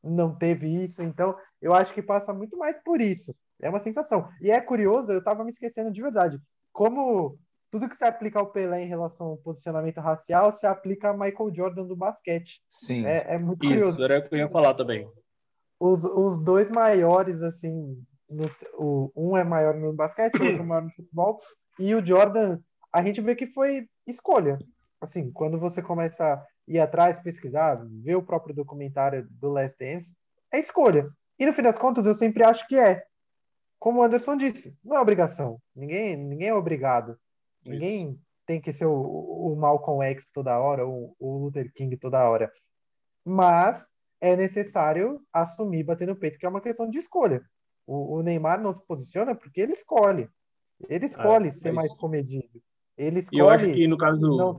Não teve isso. Então, eu acho que passa muito mais por isso. É uma sensação. E é curioso, eu estava me esquecendo de verdade. Como tudo que se aplica ao Pelé em relação ao posicionamento racial se aplica a Michael Jordan do basquete. Sim. É, é muito curioso Isso, era o que eu ia falar também. Os, os dois maiores, assim, no- o, um é maior no basquete, o outro é maior no futebol, e o Jordan, a gente vê que foi escolha. Assim, quando você começa a ir atrás, pesquisar, ver o próprio documentário do Last Dance, é escolha. E no fim das contas, eu sempre acho que é. Como o Anderson disse, não é obrigação. Ninguém, ninguém é obrigado. Ninguém tem que ser o, o Malcolm X toda hora, ou o Luther King toda hora. Mas é necessário assumir, bater no peito, que é uma questão de escolha. O, o Neymar não se posiciona porque ele escolhe. Ele escolhe É, ser é mais comedido. Ele E eu acho escolhe que no caso. não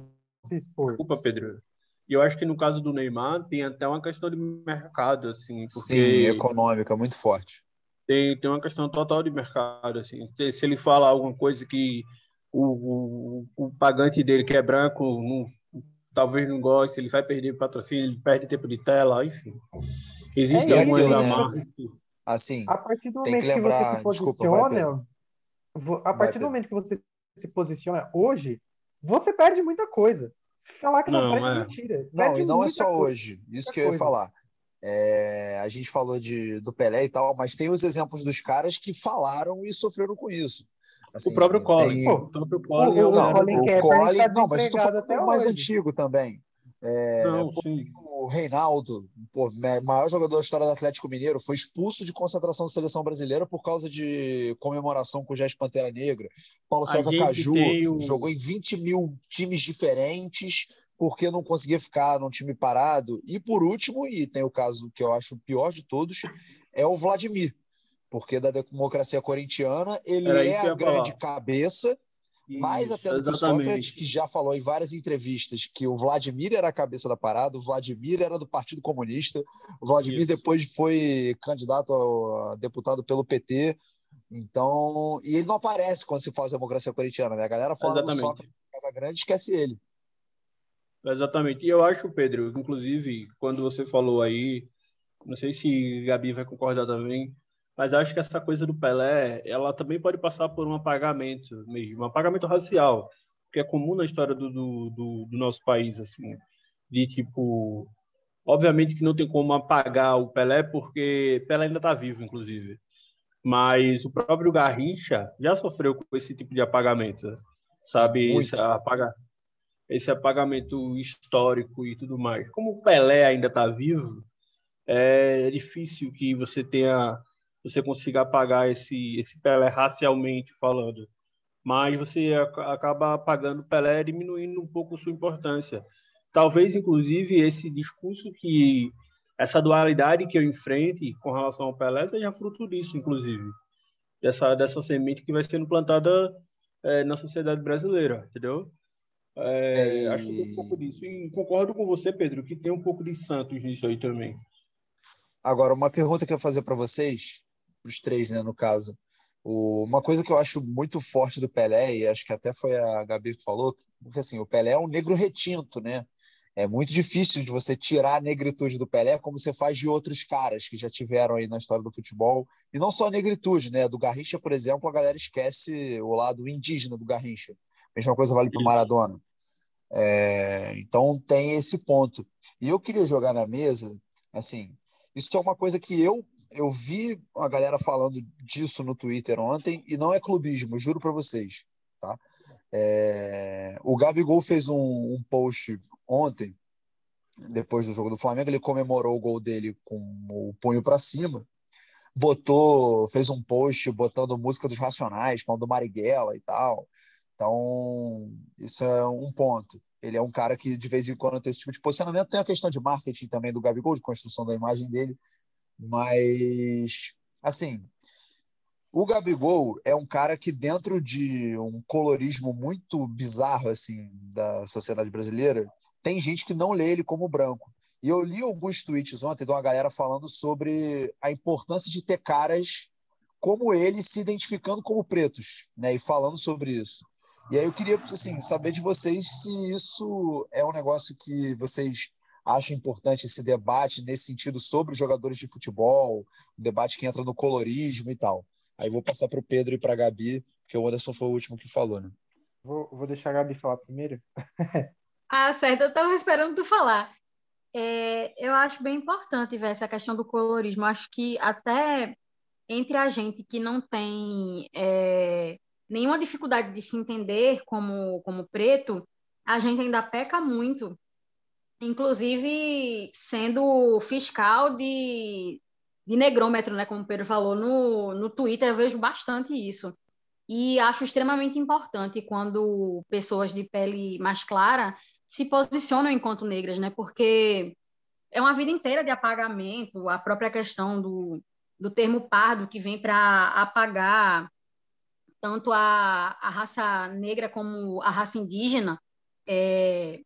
se expor. Desculpa, Pedro. E eu acho que no caso do Neymar tem até uma questão de mercado, assim, Sim, porque econômica, muito forte. tem, tem uma questão total de mercado, assim. Se se ele fala alguma coisa que o, o, o pagante dele, que é branco, não, talvez não goste, ele vai perder patrocínio, ele perde tempo de tela, enfim. Existe É, aquilo, né? amarras. Assim, A partir do Tem momento que que, lembrar- você se desculpa, posiciona, vo- a partir do momento que você se posiciona hoje, você perde muita coisa. Falar que não, Não, perde é. mentira. Não, Perde e não é só coisa. hoje. Isso que eu ia coisa. falar. É, a gente falou de, do Pelé e tal, mas tem os exemplos dos caras que falaram e sofreram com isso. Assim, O próprio Collin. tem- O próprio Collin o- é o Não, Colin o Collin, tá não, mas falando até mais hoje. antigo também. É, Não, o Reinaldo, pô, maior jogador da história do Atlético Mineiro, foi expulso de concentração da seleção brasileira por causa de comemoração com o gesto Pantera Negra. Paulo César Caju o- jogou em 20 mil times diferentes porque não conseguia ficar num time parado. E por último, e tem o caso que eu acho o pior de todos, é o Vladimir, porque da democracia corintiana ele Era é a grande falar. cabeça mais Isso, até do que o. Sócrates, que já falou em várias entrevistas que o Vladimir era a cabeça da parada, o Vladimir era do Partido Comunista, o Vladimir Isso. depois foi candidato a deputado pelo PT. Então, e ele não aparece quando se faz a democracia corintiana, né? A galera fala do Exatamente. Sócrates Casa Grande esquece ele. Exatamente. E eu acho, Pedro, inclusive, quando você falou aí, não sei se Gabi vai concordar também, mas acho que essa coisa do Pelé, ela também pode passar por um apagamento mesmo, um apagamento racial, que é comum na história do, do, do, do nosso país, assim, de tipo, obviamente que não tem como apagar o Pelé, porque Pelé ainda está vivo, inclusive, mas o próprio Garrincha já sofreu com esse tipo de apagamento, sabe? Muito. Esse, apaga, esse apagamento histórico e tudo mais. Como o Pelé ainda está vivo, é difícil que você tenha você consiga apagar esse esse Pelé racialmente falando. Mas você ac- acaba apagando o Pelé diminuindo um pouco sua importância. Talvez inclusive esse discurso que essa dualidade que eu enfrente com relação ao Pelé seja fruto disso inclusive. Dessa dessa semente que vai sendo plantada eh, na sociedade brasileira entendeu É, É, acho que tem um pouco disso e concordo com você Pedro que tem um pouco de Santos nisso aí também Agora, uma pergunta que eu ia fazer para vocês, para os três, né, no caso. O- uma coisa que eu acho muito forte do Pelé, e acho que até foi a Gabi que falou, porque assim, o Pelé é um negro retinto, né? É muito difícil de você tirar a negritude do Pelé, como você faz de outros caras que já tiveram aí na história do futebol. E não só a negritude, né? Do Garrincha, por exemplo, a galera esquece o lado indígena do Garrincha. Mesma coisa vale para o Maradona. É, então tem esse ponto. E eu queria jogar na mesa, assim, isso é uma coisa que eu eu vi a galera falando disso no Twitter ontem e não é clubismo, juro para vocês, tá? É, o Gabigol fez um, um post ontem, depois do jogo do Flamengo, ele comemorou o gol dele com o punho para cima, botou, fez um post botando música dos Racionais, falando do Marighella e tal. Então, isso é um ponto. Ele é um cara que de vez em quando tem esse tipo de posicionamento. Tem a questão de marketing também do Gabigol, de construção da imagem dele. Mas, assim, o Gabigol é um cara que, dentro de um colorismo muito bizarro assim da sociedade brasileira, tem gente que não lê ele como branco. E eu li alguns tweets ontem de uma galera falando sobre a importância de ter caras como ele se identificando como pretos, né? E falando sobre isso. E aí eu queria assim, saber de vocês se isso é um negócio que vocês acham importante esse debate nesse sentido sobre os jogadores de futebol, um debate que entra no colorismo e tal. Aí vou passar para o Pedro e para a Gabi, porque o Anderson foi o último que falou, né? Vou, vou deixar a Gabi falar primeiro. Ah, certo, eu estava esperando tu falar. É, eu acho bem importante ver essa questão do colorismo. Acho que até entre a gente que não tem é, nenhuma dificuldade de se entender como, como preto, a gente ainda peca muito, inclusive sendo fiscal de, de negrômetro, né? Como o Pedro falou no, no Twitter, eu vejo bastante isso. E acho extremamente importante quando pessoas de pele mais clara se posicionam enquanto negras, né? Porque é uma vida inteira de apagamento, a própria questão do, do termo pardo que vem para apagar tanto a, a raça negra como a raça indígena. É,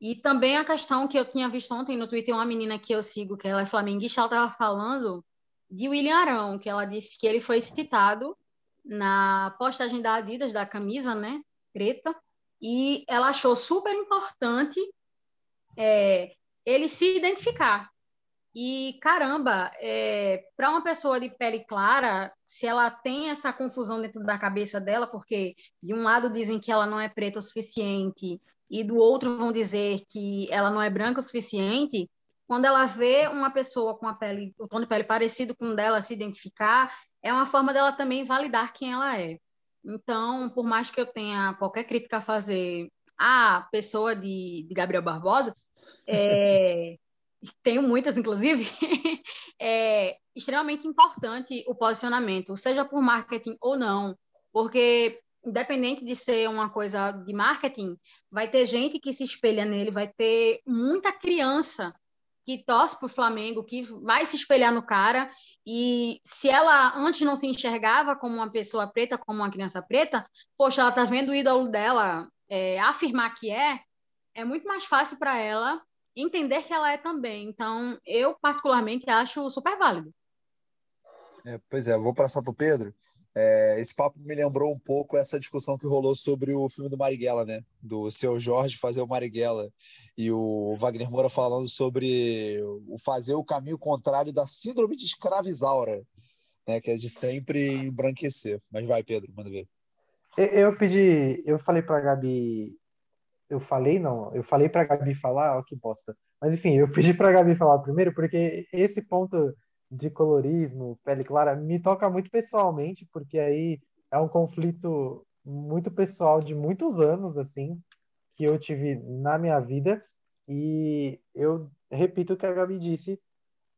e também a questão que eu tinha visto ontem no Twitter, uma menina que eu sigo, que ela é flamenguista, ela estava falando de William Arão, que ela disse que ele foi citado na postagem da Adidas, da camisa, né, preta, e ela achou super importante é, ele se identificar. E, caramba, é, para uma pessoa de pele clara, se ela tem essa confusão dentro da cabeça dela, porque de um lado dizem que ela não é preta o suficiente, e do outro vão dizer que ela não é branca o suficiente, quando ela vê uma pessoa com a pele, o tom de pele parecido com o dela se identificar, é uma forma dela também validar quem ela é. Então, por mais que eu tenha qualquer crítica a fazer à pessoa de, de Gabriel Barbosa, é, tenho muitas, inclusive, é extremamente importante o posicionamento, seja por marketing ou não, porque independente de ser uma coisa de marketing, vai ter gente que se espelha nele, vai ter muita criança que torce para o Flamengo, que vai se espelhar no cara, e se ela antes não se enxergava como uma pessoa preta, como uma criança preta, poxa, ela está vendo o ídolo dela é, afirmar que é, é muito mais fácil para ela entender que ela é também. Então, eu particularmente acho super válido. É, pois é, vou passar para o Pedro. É, esse papo me lembrou um pouco essa discussão que rolou sobre o filme do Marighella, né? Do seu Jorge fazer o Marighella e o Wagner Moura falando sobre o fazer o caminho contrário da síndrome de escravizaura, né? Que é de sempre embranquecer. Mas vai, Pedro, manda ver. Eu, eu pedi, eu falei pra Gabi, eu falei não, eu falei pra Gabi falar, ó que bosta. Mas enfim, eu pedi pra Gabi falar primeiro, porque esse ponto de colorismo, pele clara, me toca muito pessoalmente, porque aí é um conflito muito pessoal de muitos anos, assim, que eu tive na minha vida. E eu repito o que a Gabi disse,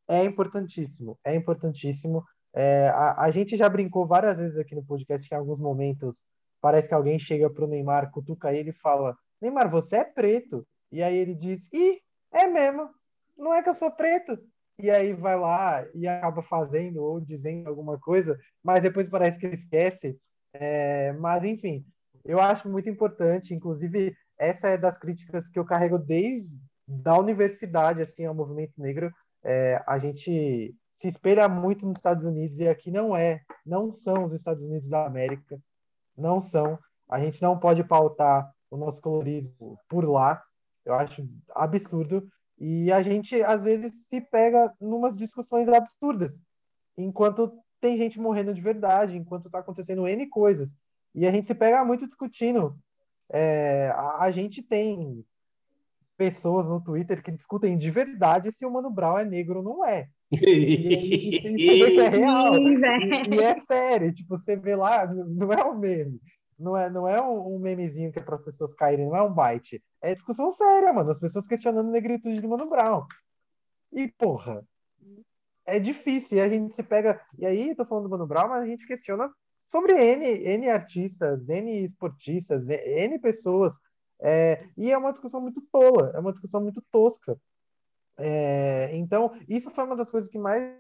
é importantíssimo, é importantíssimo. É, a, a gente já brincou várias vezes aqui no podcast que em alguns momentos parece que alguém chega pro Neymar, cutuca ele e fala: Neymar, você é preto. E aí ele diz: Ih, é mesmo, não é que eu sou preto e aí vai lá e acaba fazendo ou dizendo alguma coisa, mas depois parece que ele esquece. É, mas, enfim, eu acho muito importante, inclusive, essa é das críticas que eu carrego desde da universidade assim ao movimento negro. É, a gente se espelha muito nos Estados Unidos e aqui não é, não são os Estados Unidos da América, não são. A gente não pode pautar o nosso colorismo por lá. Eu acho absurdo. E a gente, às vezes, se pega numas discussões absurdas, enquanto tem gente morrendo de verdade, enquanto está acontecendo N coisas. E a gente se pega muito discutindo. É, a, a, gente tem pessoas no Twitter que discutem de verdade se o Mano Brown é negro ou não é. E, e, é real. E, e, é sério, tipo, você vê lá, não é um meme não é, não é um, memezinho que é para as pessoas caírem, não é um byte. É discussão séria, mano. As pessoas questionando a negritude de Mano Brown. E, porra, é difícil. E a gente se pega. E aí, tô falando do Mano Brown, mas a gente questiona sobre N, N artistas, N esportistas, N pessoas. É, e é uma discussão muito tola, é uma discussão muito tosca. É, então, isso foi uma das coisas que mais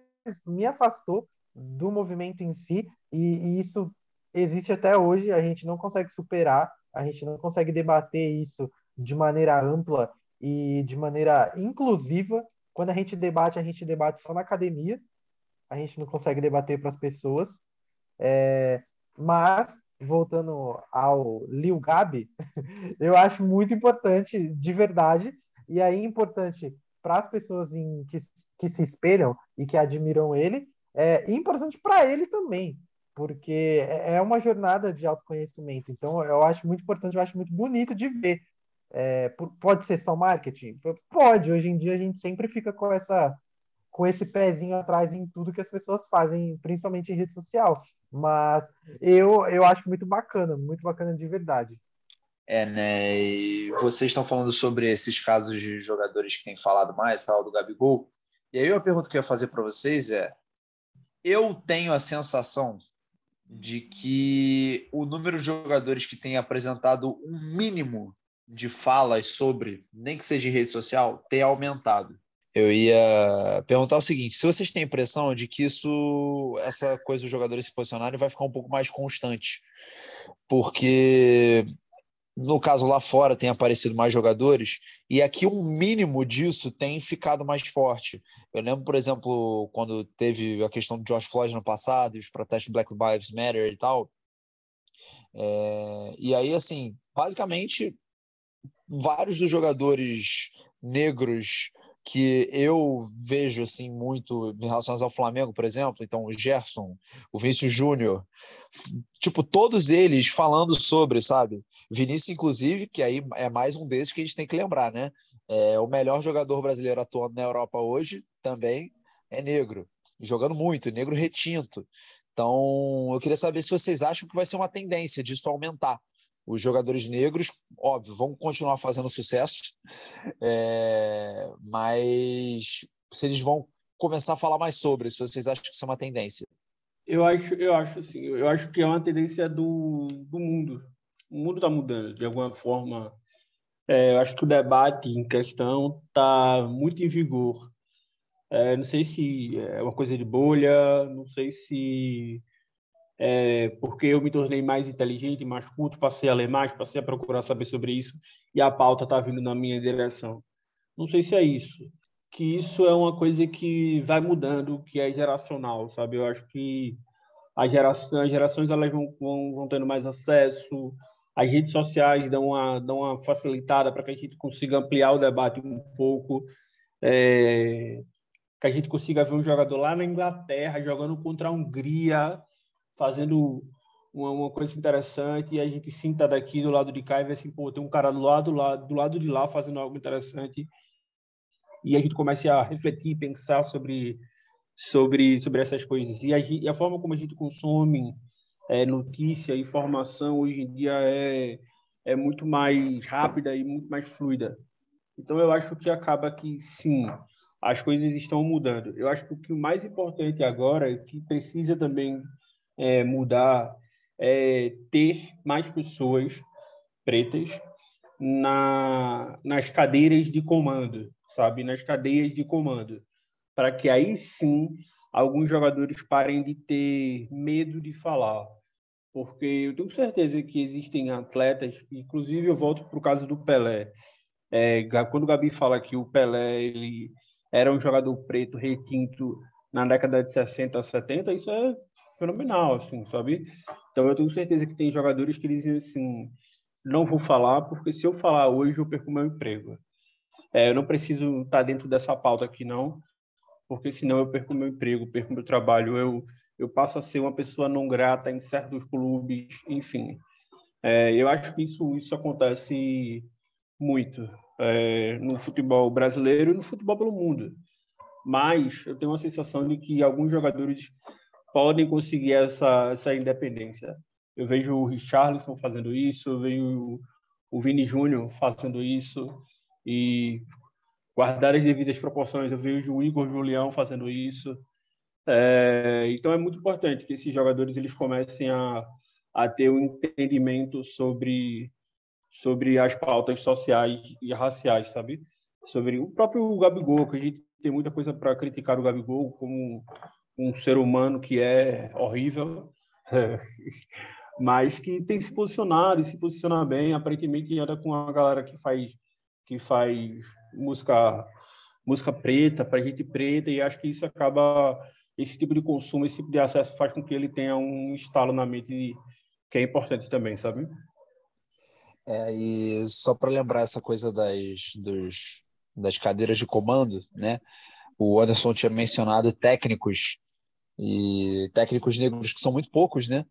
me afastou do movimento em si, e, e isso existe até hoje, a gente não consegue superar, a gente não consegue debater isso de maneira ampla e de maneira inclusiva. Quando a gente debate, a gente debate só na academia, a gente não consegue debater para as pessoas. É, mas, voltando ao Lil Gabi, eu acho muito importante, de verdade, e aí importante para as pessoas em, que, que se espelham e que admiram ele, é importante para ele também, porque é, é uma jornada de autoconhecimento. Então, eu acho muito importante, eu acho muito bonito de ver. É, pode ser só marketing? Pode. Hoje em dia a gente sempre fica com essa com esse pezinho atrás em tudo que as pessoas fazem, principalmente em rede social. Mas eu, eu acho muito bacana, muito bacana de verdade. É, né? E vocês estão falando sobre esses casos de jogadores que têm falado mais, tal, do Gabigol. E aí a pergunta que eu ia fazer para vocês é: eu tenho a sensação de que o número de jogadores que tem apresentado um mínimo de falas sobre, nem que seja em rede social, tem aumentado. Eu ia perguntar o seguinte: se vocês têm a impressão de que isso, essa coisa dos jogadores se posicionarem vai ficar um pouco mais constante, porque no caso lá fora tem aparecido mais jogadores e aqui um mínimo disso tem ficado mais forte. Eu lembro, por exemplo, quando teve a questão do Josh Floyd no passado e os protestos Black Lives Matter e tal. É, e aí, assim, basicamente, vários dos jogadores negros que eu vejo assim muito em relação ao Flamengo, por exemplo, então o Gerson, o Vinícius Júnior, tipo todos eles falando sobre, sabe? Vinícius inclusive, que aí é mais um desses que a gente tem que lembrar, né? É o melhor jogador brasileiro atuando na Europa hoje também é negro, jogando muito, negro retinto. Então, eu queria saber se vocês acham que vai ser uma tendência disso aumentar os jogadores negros, óbvio, vão continuar fazendo sucesso, é, mas se eles vão começar a falar mais sobre, se vocês acham que isso é uma tendência. Eu acho, eu acho assim, eu acho que é uma tendência do, do mundo. O mundo está mudando de alguma forma. É, eu acho que o debate em questão está muito em vigor. É, não sei se é uma coisa de bolha, não sei se é, porque eu me tornei mais inteligente, mais culto, passei a ler mais, passei a procurar saber sobre isso e a pauta está vindo na minha direção. Não sei se é isso que isso é uma coisa que vai mudando, que é geracional, sabe? Eu acho que a geração, as gerações elas vão, vão, vão tendo mais acesso, as redes sociais dão uma, dão uma facilitada para que a gente consiga ampliar o debate um pouco, é, que a gente consiga ver um jogador lá na Inglaterra jogando contra a Hungria, fazendo uma, uma, coisa interessante, e a gente sinta daqui do lado de cá e ver assim, pô, tem um cara do lado, do lado, do lado de lá fazendo algo interessante, e a gente comece a refletir, pensar sobre sobre sobre essas coisas. E a, e a forma como a gente consome é, notícia, informação hoje em dia é é muito mais rápida e muito mais fluida. Então eu acho que acaba que sim, as coisas estão mudando. Eu acho que o mais importante agora, que precisa também é, mudar, é ter mais pessoas pretas na, nas cadeiras de comando, sabe? Nas cadeias de comando. Para que aí sim alguns jogadores parem de ter medo de falar. Porque eu tenho certeza que existem atletas, inclusive eu volto para o caso do Pelé. É, quando o Gabi fala que o Pelé ele era um jogador preto retinto na década de 60, 70, isso é fenomenal, assim, sabe? Então eu tenho certeza que tem jogadores que dizem assim, não vou falar porque se eu falar hoje eu perco meu emprego. É, eu não preciso estar dentro dessa pauta aqui não, porque senão eu perco meu emprego, perco meu trabalho, eu eu passo a ser uma pessoa não grata em certos clubes, enfim. É, eu acho que isso isso acontece muito é, no futebol brasileiro e no futebol pelo mundo. Mas eu tenho uma sensação de que alguns jogadores podem conseguir essa, essa independência. Eu vejo o Richarlison fazendo isso, eu vejo o Vini Júnior fazendo isso, e guardar as devidas proporções, eu vejo o Igor Julião fazendo isso. É, então é muito importante que esses jogadores eles comecem a, a ter um entendimento sobre sobre as pautas sociais e raciais, sabe? Sobre o próprio Gabigol, que a gente tem muita coisa para criticar o Gabigol como um ser humano que é horrível, mas que tem se posicionado e se posiciona bem. Aparentemente anda com a galera que faz que faz música música preta para gente preta e acho que isso acaba esse tipo de consumo, esse tipo de acesso faz com que ele tenha um estalo na mente que é importante também, sabe? É, e só para lembrar essa coisa das, dos, das cadeiras de comando, né? O Anderson tinha mencionado técnicos e técnicos negros que são muito poucos, né?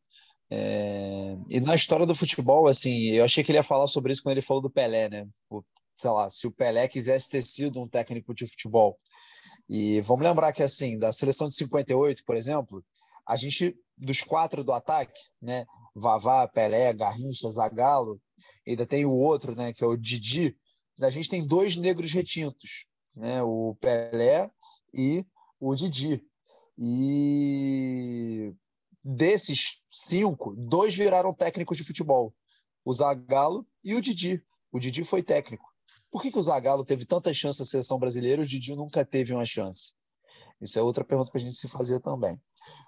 É, e na história do futebol, assim, eu achei que ele ia falar sobre isso quando ele falou do Pelé, né? O, sei lá, se o Pelé quisesse ter sido um técnico de futebol. E vamos lembrar que, assim, da seleção de 58, por exemplo, a gente, dos quatro do ataque, né? Vavá, Pelé, Garrincha, Zagallo, ainda tem o outro, né, que é o Didi. A gente tem dois negros retintos, né, o Pelé e o Didi. E desses cinco, dois viraram técnicos de futebol, o Zagallo e o Didi. O Didi foi técnico. Por que, que o Zagallo teve tanta chance na seleção brasileira e o Didi nunca teve uma chance? Isso é outra pergunta para a gente se fazer também.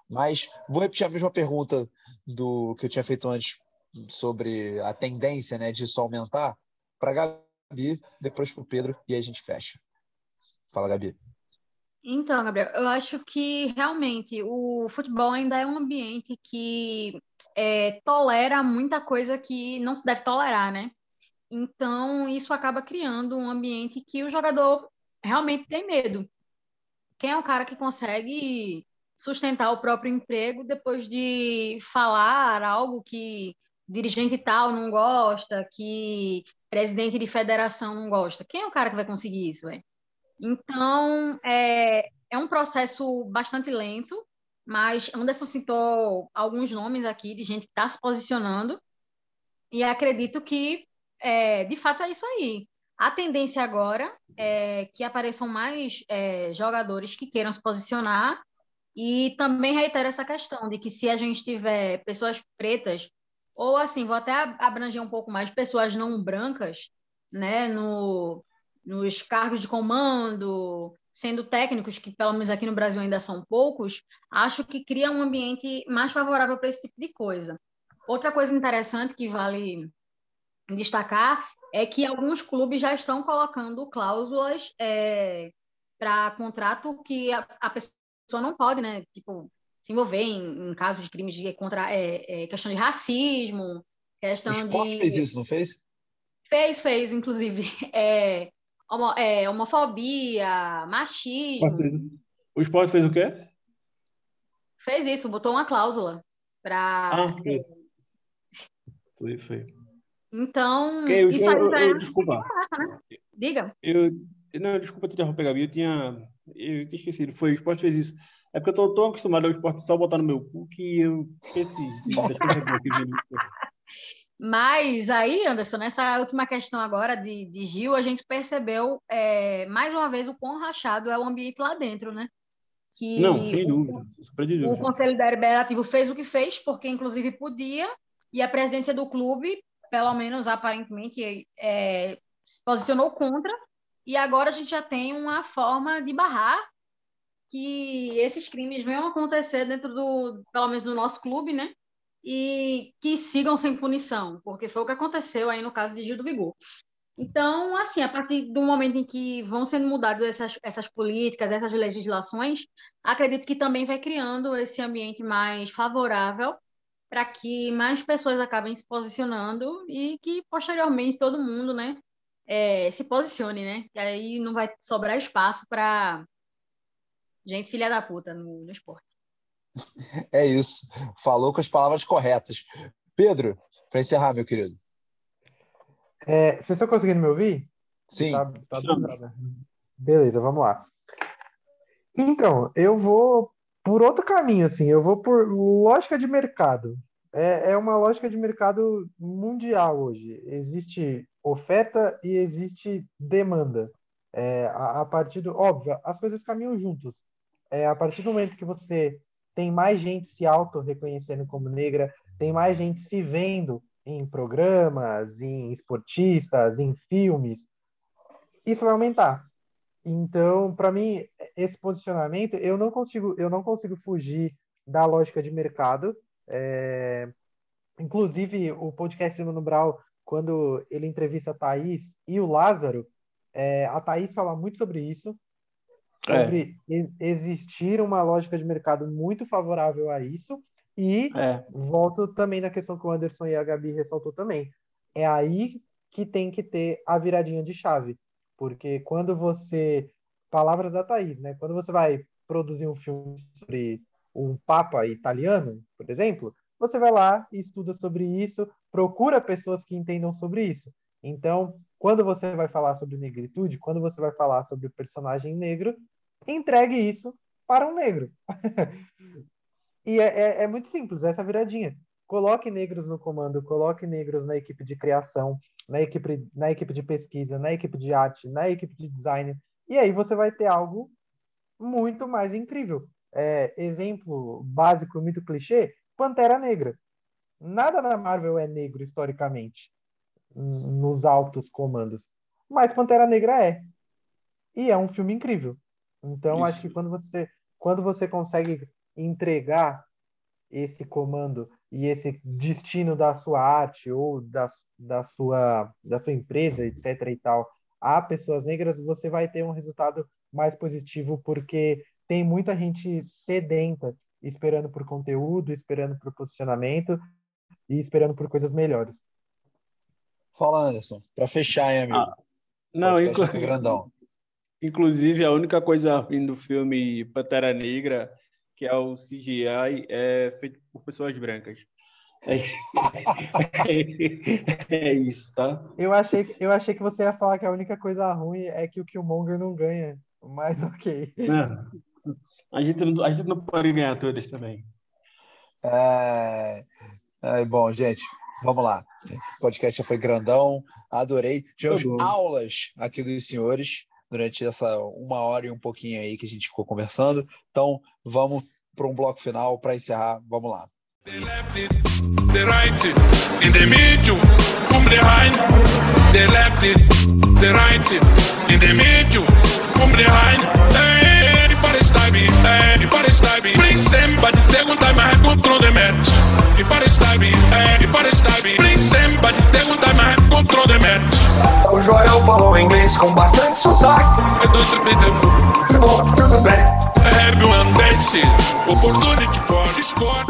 Mas vou repetir a mesma pergunta do que eu tinha feito antes sobre a tendência né, disso aumentar para Gabi, depois para o Pedro e aí a gente fecha. Fala, Gabi. Então, Gabriel, eu acho que realmente o futebol ainda é um ambiente que é, tolera muita coisa que não se deve tolerar, né? Então, isso acaba criando um ambiente que o jogador realmente tem medo. Quem é o cara que consegue sustentar o próprio emprego depois de falar algo que dirigente tal não gosta, que presidente de federação não gosta. Quem é o cara que vai conseguir isso, velho? Então, é, é um processo bastante lento, mas Anderson citou alguns nomes aqui de gente que está se posicionando, e acredito que, é, de fato, é isso aí. A tendência agora é que apareçam mais é, jogadores que queiram se posicionar e também reitero essa questão de que se a gente tiver pessoas pretas, ou assim, vou até abranger um pouco mais, pessoas não brancas, né, no, nos cargos de comando, sendo técnicos, que pelo menos aqui no Brasil ainda são poucos, acho que cria um ambiente mais favorável para esse tipo de coisa. Outra coisa interessante que vale destacar é que alguns clubes já estão colocando cláusulas é, para contrato que a, a, pessoa não pode, né? Tipo, se envolver em, em casos de crimes de contra é, é, questão de racismo, questão o esporte de fez isso, não fez? fez, fez, inclusive, é, homo, é, homofobia, machismo. O esporte fez o quê? Fez isso, botou uma cláusula para. Ah, foi. Foi, foi. Então, eu- isso aí eu- já eu- é desculpa. massa, né? Diga. Eu, não, desculpa te interromper, Gabi. Eu tinha, eu tinha esquecido. Foi, o esporte fez isso. É porque eu tô tão acostumado ao esporte só botar no meu cu que eu esqueci. Mas aí, Anderson, nessa última questão agora de, de Gil, a gente percebeu é, mais uma vez o quão rachado é o ambiente lá dentro, né? Que Não, sem dúvida. Super de o. Conselho Deliberativo fez o que fez, porque inclusive podia, e a presidência do clube, pelo menos aparentemente, é, se posicionou contra, e agora a gente já tem uma forma de barrar que esses crimes venham acontecer dentro do, pelo menos do nosso clube, né? E que sigam sem punição, porque foi o que aconteceu aí no caso de Gil do Vigor. Então, assim, a partir do momento em que vão sendo mudadas essas, essas políticas, essas legislações, acredito que também vai criando esse ambiente mais favorável para que mais pessoas acabem se posicionando e que posteriormente todo mundo, né, eh, se posicione, né? Que aí não vai sobrar espaço para gente filha da puta no, no esporte. É isso. Falou com as palavras corretas. Pedro, para encerrar, meu querido. É, vocês estão conseguindo me ouvir? Sim. Tá, tá bugado. Beleza, vamos lá. Então, eu vou por outro caminho, assim, eu vou por lógica de mercado. É, é uma lógica de mercado mundial hoje. Existe oferta e existe demanda. É, a, a partir do. Óbvio, as coisas caminham juntos. É, a partir do momento que você tem mais gente se auto-reconhecendo como negra, tem mais gente se vendo em programas, em esportistas, em filmes, isso vai aumentar. Então, para mim, esse posicionamento, eu não consigo, eu não consigo fugir da lógica de mercado. É, Inclusive, o podcast do Mano Brown, quando ele entrevista a Thaís e o Lázaro, é, a Thaís fala muito sobre isso, sobre e- existir uma lógica de mercado muito favorável a isso, e É, volto também na questão que o Anderson e a Gabi ressaltou também. É aí que tem que ter a viradinha de chave. Porque quando você. Palavras da Thaís, né? Quando você vai produzir um filme sobre um Papa italiano, por exemplo, você vai lá e estuda sobre isso, procura pessoas que entendam sobre isso. Então, quando você vai falar sobre negritude, quando você vai falar sobre o personagem negro, entregue isso para um negro. E é, é, é muito simples, essa viradinha. Coloque negros no comando, coloque negros na equipe de criação, na equipe, na equipe de pesquisa, na equipe de arte, na equipe de design. E aí você vai ter algo muito mais incrível. É, exemplo básico, muito clichê, Pantera Negra. Nada na Marvel é negro historicamente, nos altos comandos. Mas Pantera Negra é. E é um filme incrível. Então, Isso. acho que quando você, quando você consegue entregar esse comando e esse destino da sua arte ou da, da, sua, da sua empresa, etc. e tal, a pessoas negras, você vai ter um resultado mais positivo, porque tem muita gente sedenta, esperando por conteúdo, esperando por posicionamento e esperando por coisas melhores. Fala, Anderson. Para fechar, hein, amigo? Ah, não, inclu- grandão. inclusive a única coisa ruim do filme Pantera Negra, que é o CGI, é feito por pessoas brancas. É, é isso, tá? Eu achei, eu achei que você ia falar que a única coisa ruim é que o Killmonger não ganha, mas ok. Não. A gente, não, a gente não pode ganhar todas também. É... é, bom, gente, vamos lá. O podcast já foi grandão, adorei. Tivemos Tá aulas aqui dos senhores durante essa uma hora e um pouquinho aí que a gente ficou conversando. Então, vamos para um bloco final para encerrar. Vamos lá. The left it, right it, in the middle, from behind. Left it, right it, in the middle, from behind. Hey, stabby. Please send, but the second time I go through the match. I stabby. Please send, but the second time I go through the match. O Joel falou inglês com bastante sotaque. I don't speak the Everyone dances. Opportunity for score.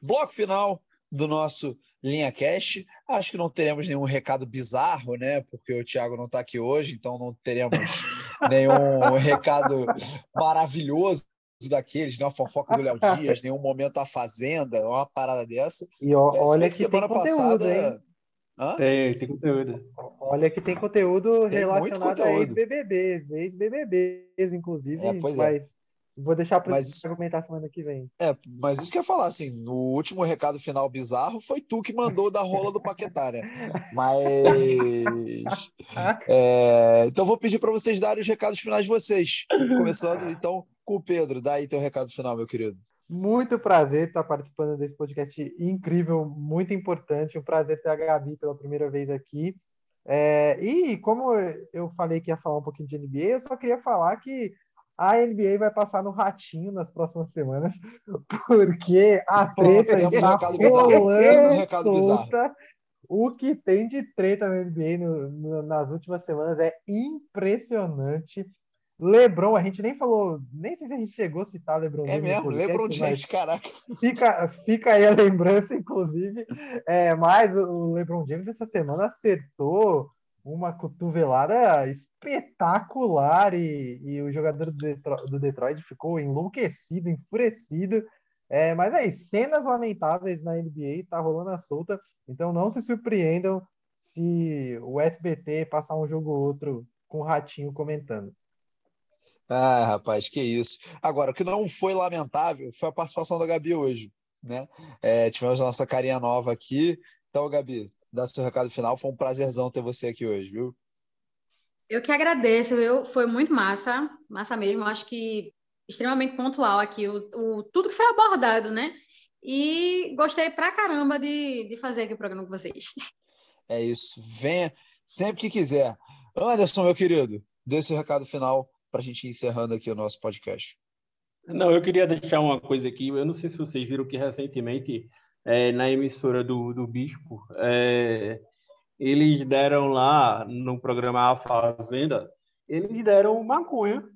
Bloco final do nosso Linha Cash. Acho que não teremos nenhum recado bizarro, né? Porque o Thiago não está aqui hoje, então não teremos nenhum recado maravilhoso daqueles, nenhuma fofoca do Léo Dias, nenhum momento à fazenda, uma parada dessa. E ó, É, olha que, semana conteúdo, passada. hein? Hã? Tem, tem conteúdo. Olha que tem conteúdo Tem relacionado a conteúdo. ex-BBBs, ex-BBBs, inclusive, É, pois é. mas vou deixar para Mas- argumentar semana que vem. É, mas isso que eu ia falar, assim, no último recado final bizarro foi tu que mandou da rola do Paquetá, né? Mas. é, então vou pedir para vocês darem os recados finais de vocês. Começando então com o Pedro. Dá aí teu recado final, meu querido. Muito prazer estar participando desse podcast incrível, muito importante. Um prazer ter a Gabi pela primeira vez aqui. É, e como eu falei que ia falar um pouquinho de NBA, eu só queria falar que a NBA vai passar no ratinho nas próximas semanas, porque a treta está rolando solta. O que tem de treta na NBA no- no- nas últimas semanas é impressionante. LeBron, a gente nem falou, nem sei se a gente chegou a citar LeBron É mesmo, podcast, LeBron James, caraca. Fica, fica aí a lembrança, inclusive. É, mas o LeBron James essa semana acertou uma cotovelada espetacular e, e o jogador do Detroit, do Detroit ficou enlouquecido, enfurecido. É, mas aí, cenas lamentáveis na NBA, tá rolando a solta. Então não se surpreendam se o SBT passar um jogo ou outro com o Ratinho comentando. Ah, rapaz, que isso. Agora, o que não foi lamentável foi a participação da Gabi hoje, né? É, tivemos a nossa carinha nova aqui. Então, Gabi, dá seu recado final. Foi um prazerzão ter você aqui hoje, viu? Eu que agradeço, eu, foi muito massa, massa mesmo, acho que extremamente pontual aqui, o, o- tudo que foi abordado, né? E gostei pra caramba de, de fazer aqui o programa com vocês. É isso. Venha sempre que quiser. Anderson, meu querido, dê seu recado final para a gente ir encerrando aqui o nosso podcast. Não, eu queria deixar uma coisa aqui. Eu não sei se vocês viram que recentemente, é, na emissora do, do Bispo, é, eles deram lá no programa A Fazenda, eles deram maconha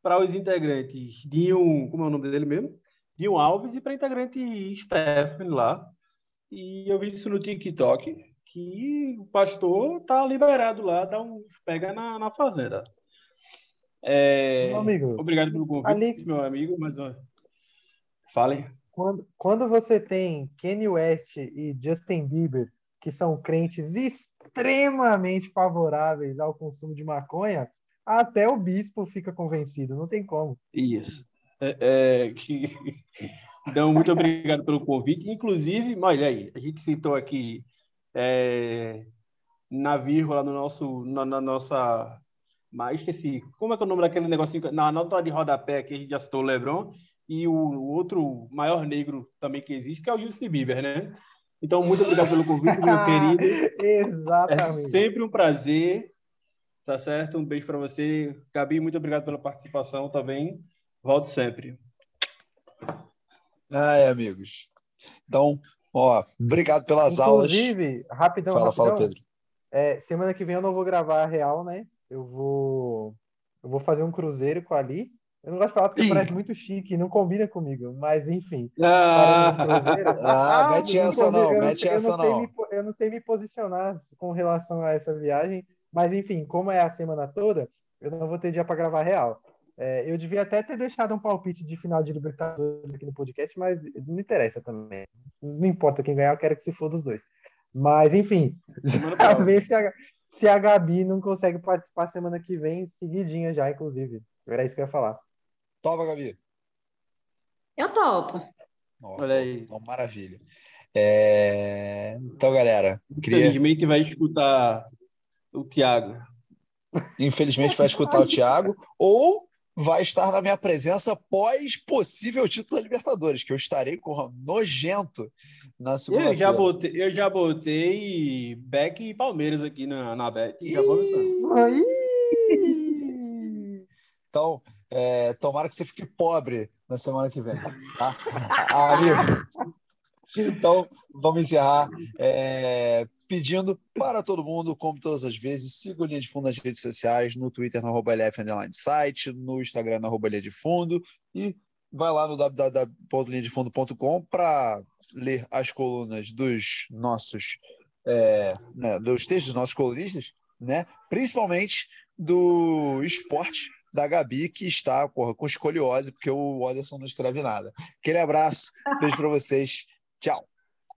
para os integrantes de um, como é o nome dele mesmo? De um Alves e para integrante Stephanie lá. E eu vi isso no TikTok, que o pastor tá liberado lá, dá uns pega na, na fazenda. É, Meu amigo, Obrigado pelo convite, ali- meu amigo, mas ó, falem. Quando, quando você tem Kanye West e Justin Bieber, que são crentes extremamente favoráveis ao consumo de maconha, até o bispo fica convencido, não tem como. Isso. É, é, que... Então, muito obrigado pelo convite. Inclusive, olha aí, a gente citou aqui é, na vírgula no nosso, na, na nossa. Mas esqueci. Como é que é o nome daquele negocinho? Na nota de rodapé que a gente já citou o Lebron e o, o outro maior negro também que existe, que é o Justin Bieber, né? Então, muito obrigado pelo convite, meu querido. É Exatamente. sempre um prazer, tá certo? Um beijo para você. Gabi, muito obrigado pela participação também. Volto sempre. Ai, amigos. Então, ó, obrigado pelas aulas. Inclusive, rapidão, Fala, rapidão. fala, Pedro. É, semana que vem eu não vou gravar a real, né? Eu vou, eu vou fazer um cruzeiro com a Ali. Eu não gosto de falar porque Ih. parece muito chique, não combina comigo, mas enfim. Ah, cruzeiro, Ah, mete eu essa não, eu mete eu essa não. me eu não sei me posicionar com relação a essa viagem, mas enfim, como é a semana toda, eu não vou ter dia para gravar real. É, eu devia até ter deixado um palpite de final de Libertadores aqui no podcast, mas não interessa também. Não importa quem ganhar, eu quero que se for dos dois. Mas enfim, já se a, se a Gabi não consegue participar semana que vem, seguidinha já, inclusive. Era isso que eu ia falar. Toma, Gabi. Eu topo. Ó, Olha aí. Maravilha. É, Então, galera, queria, Infelizmente vai escutar o Thiago. infelizmente, vai escutar o Thiago ou vai estar na minha presença pós possível título da Libertadores, que eu estarei com nojento na Eu já segunda-feira. botei, eu já botei Beck e Palmeiras aqui na, na Bet. e Já! Então, é, tomara que você fique pobre na semana que vem, tá? Ah, amigo. Então, vamos encerrar. É, pedindo para todo mundo, como todas as vezes, siga o Linha de Fundo nas redes sociais, no Twitter, no LF Site, no Instagram, no Linha de Fundo, e vai lá no www.linhadefundo.com para ler as colunas dos nossos, é, né, dos textos dos nossos colunistas, né? principalmente do esporte da Gabi, que está porra, com escoliose, porque o Anderson não escreve nada. Aquele abraço, beijo para vocês, tchau.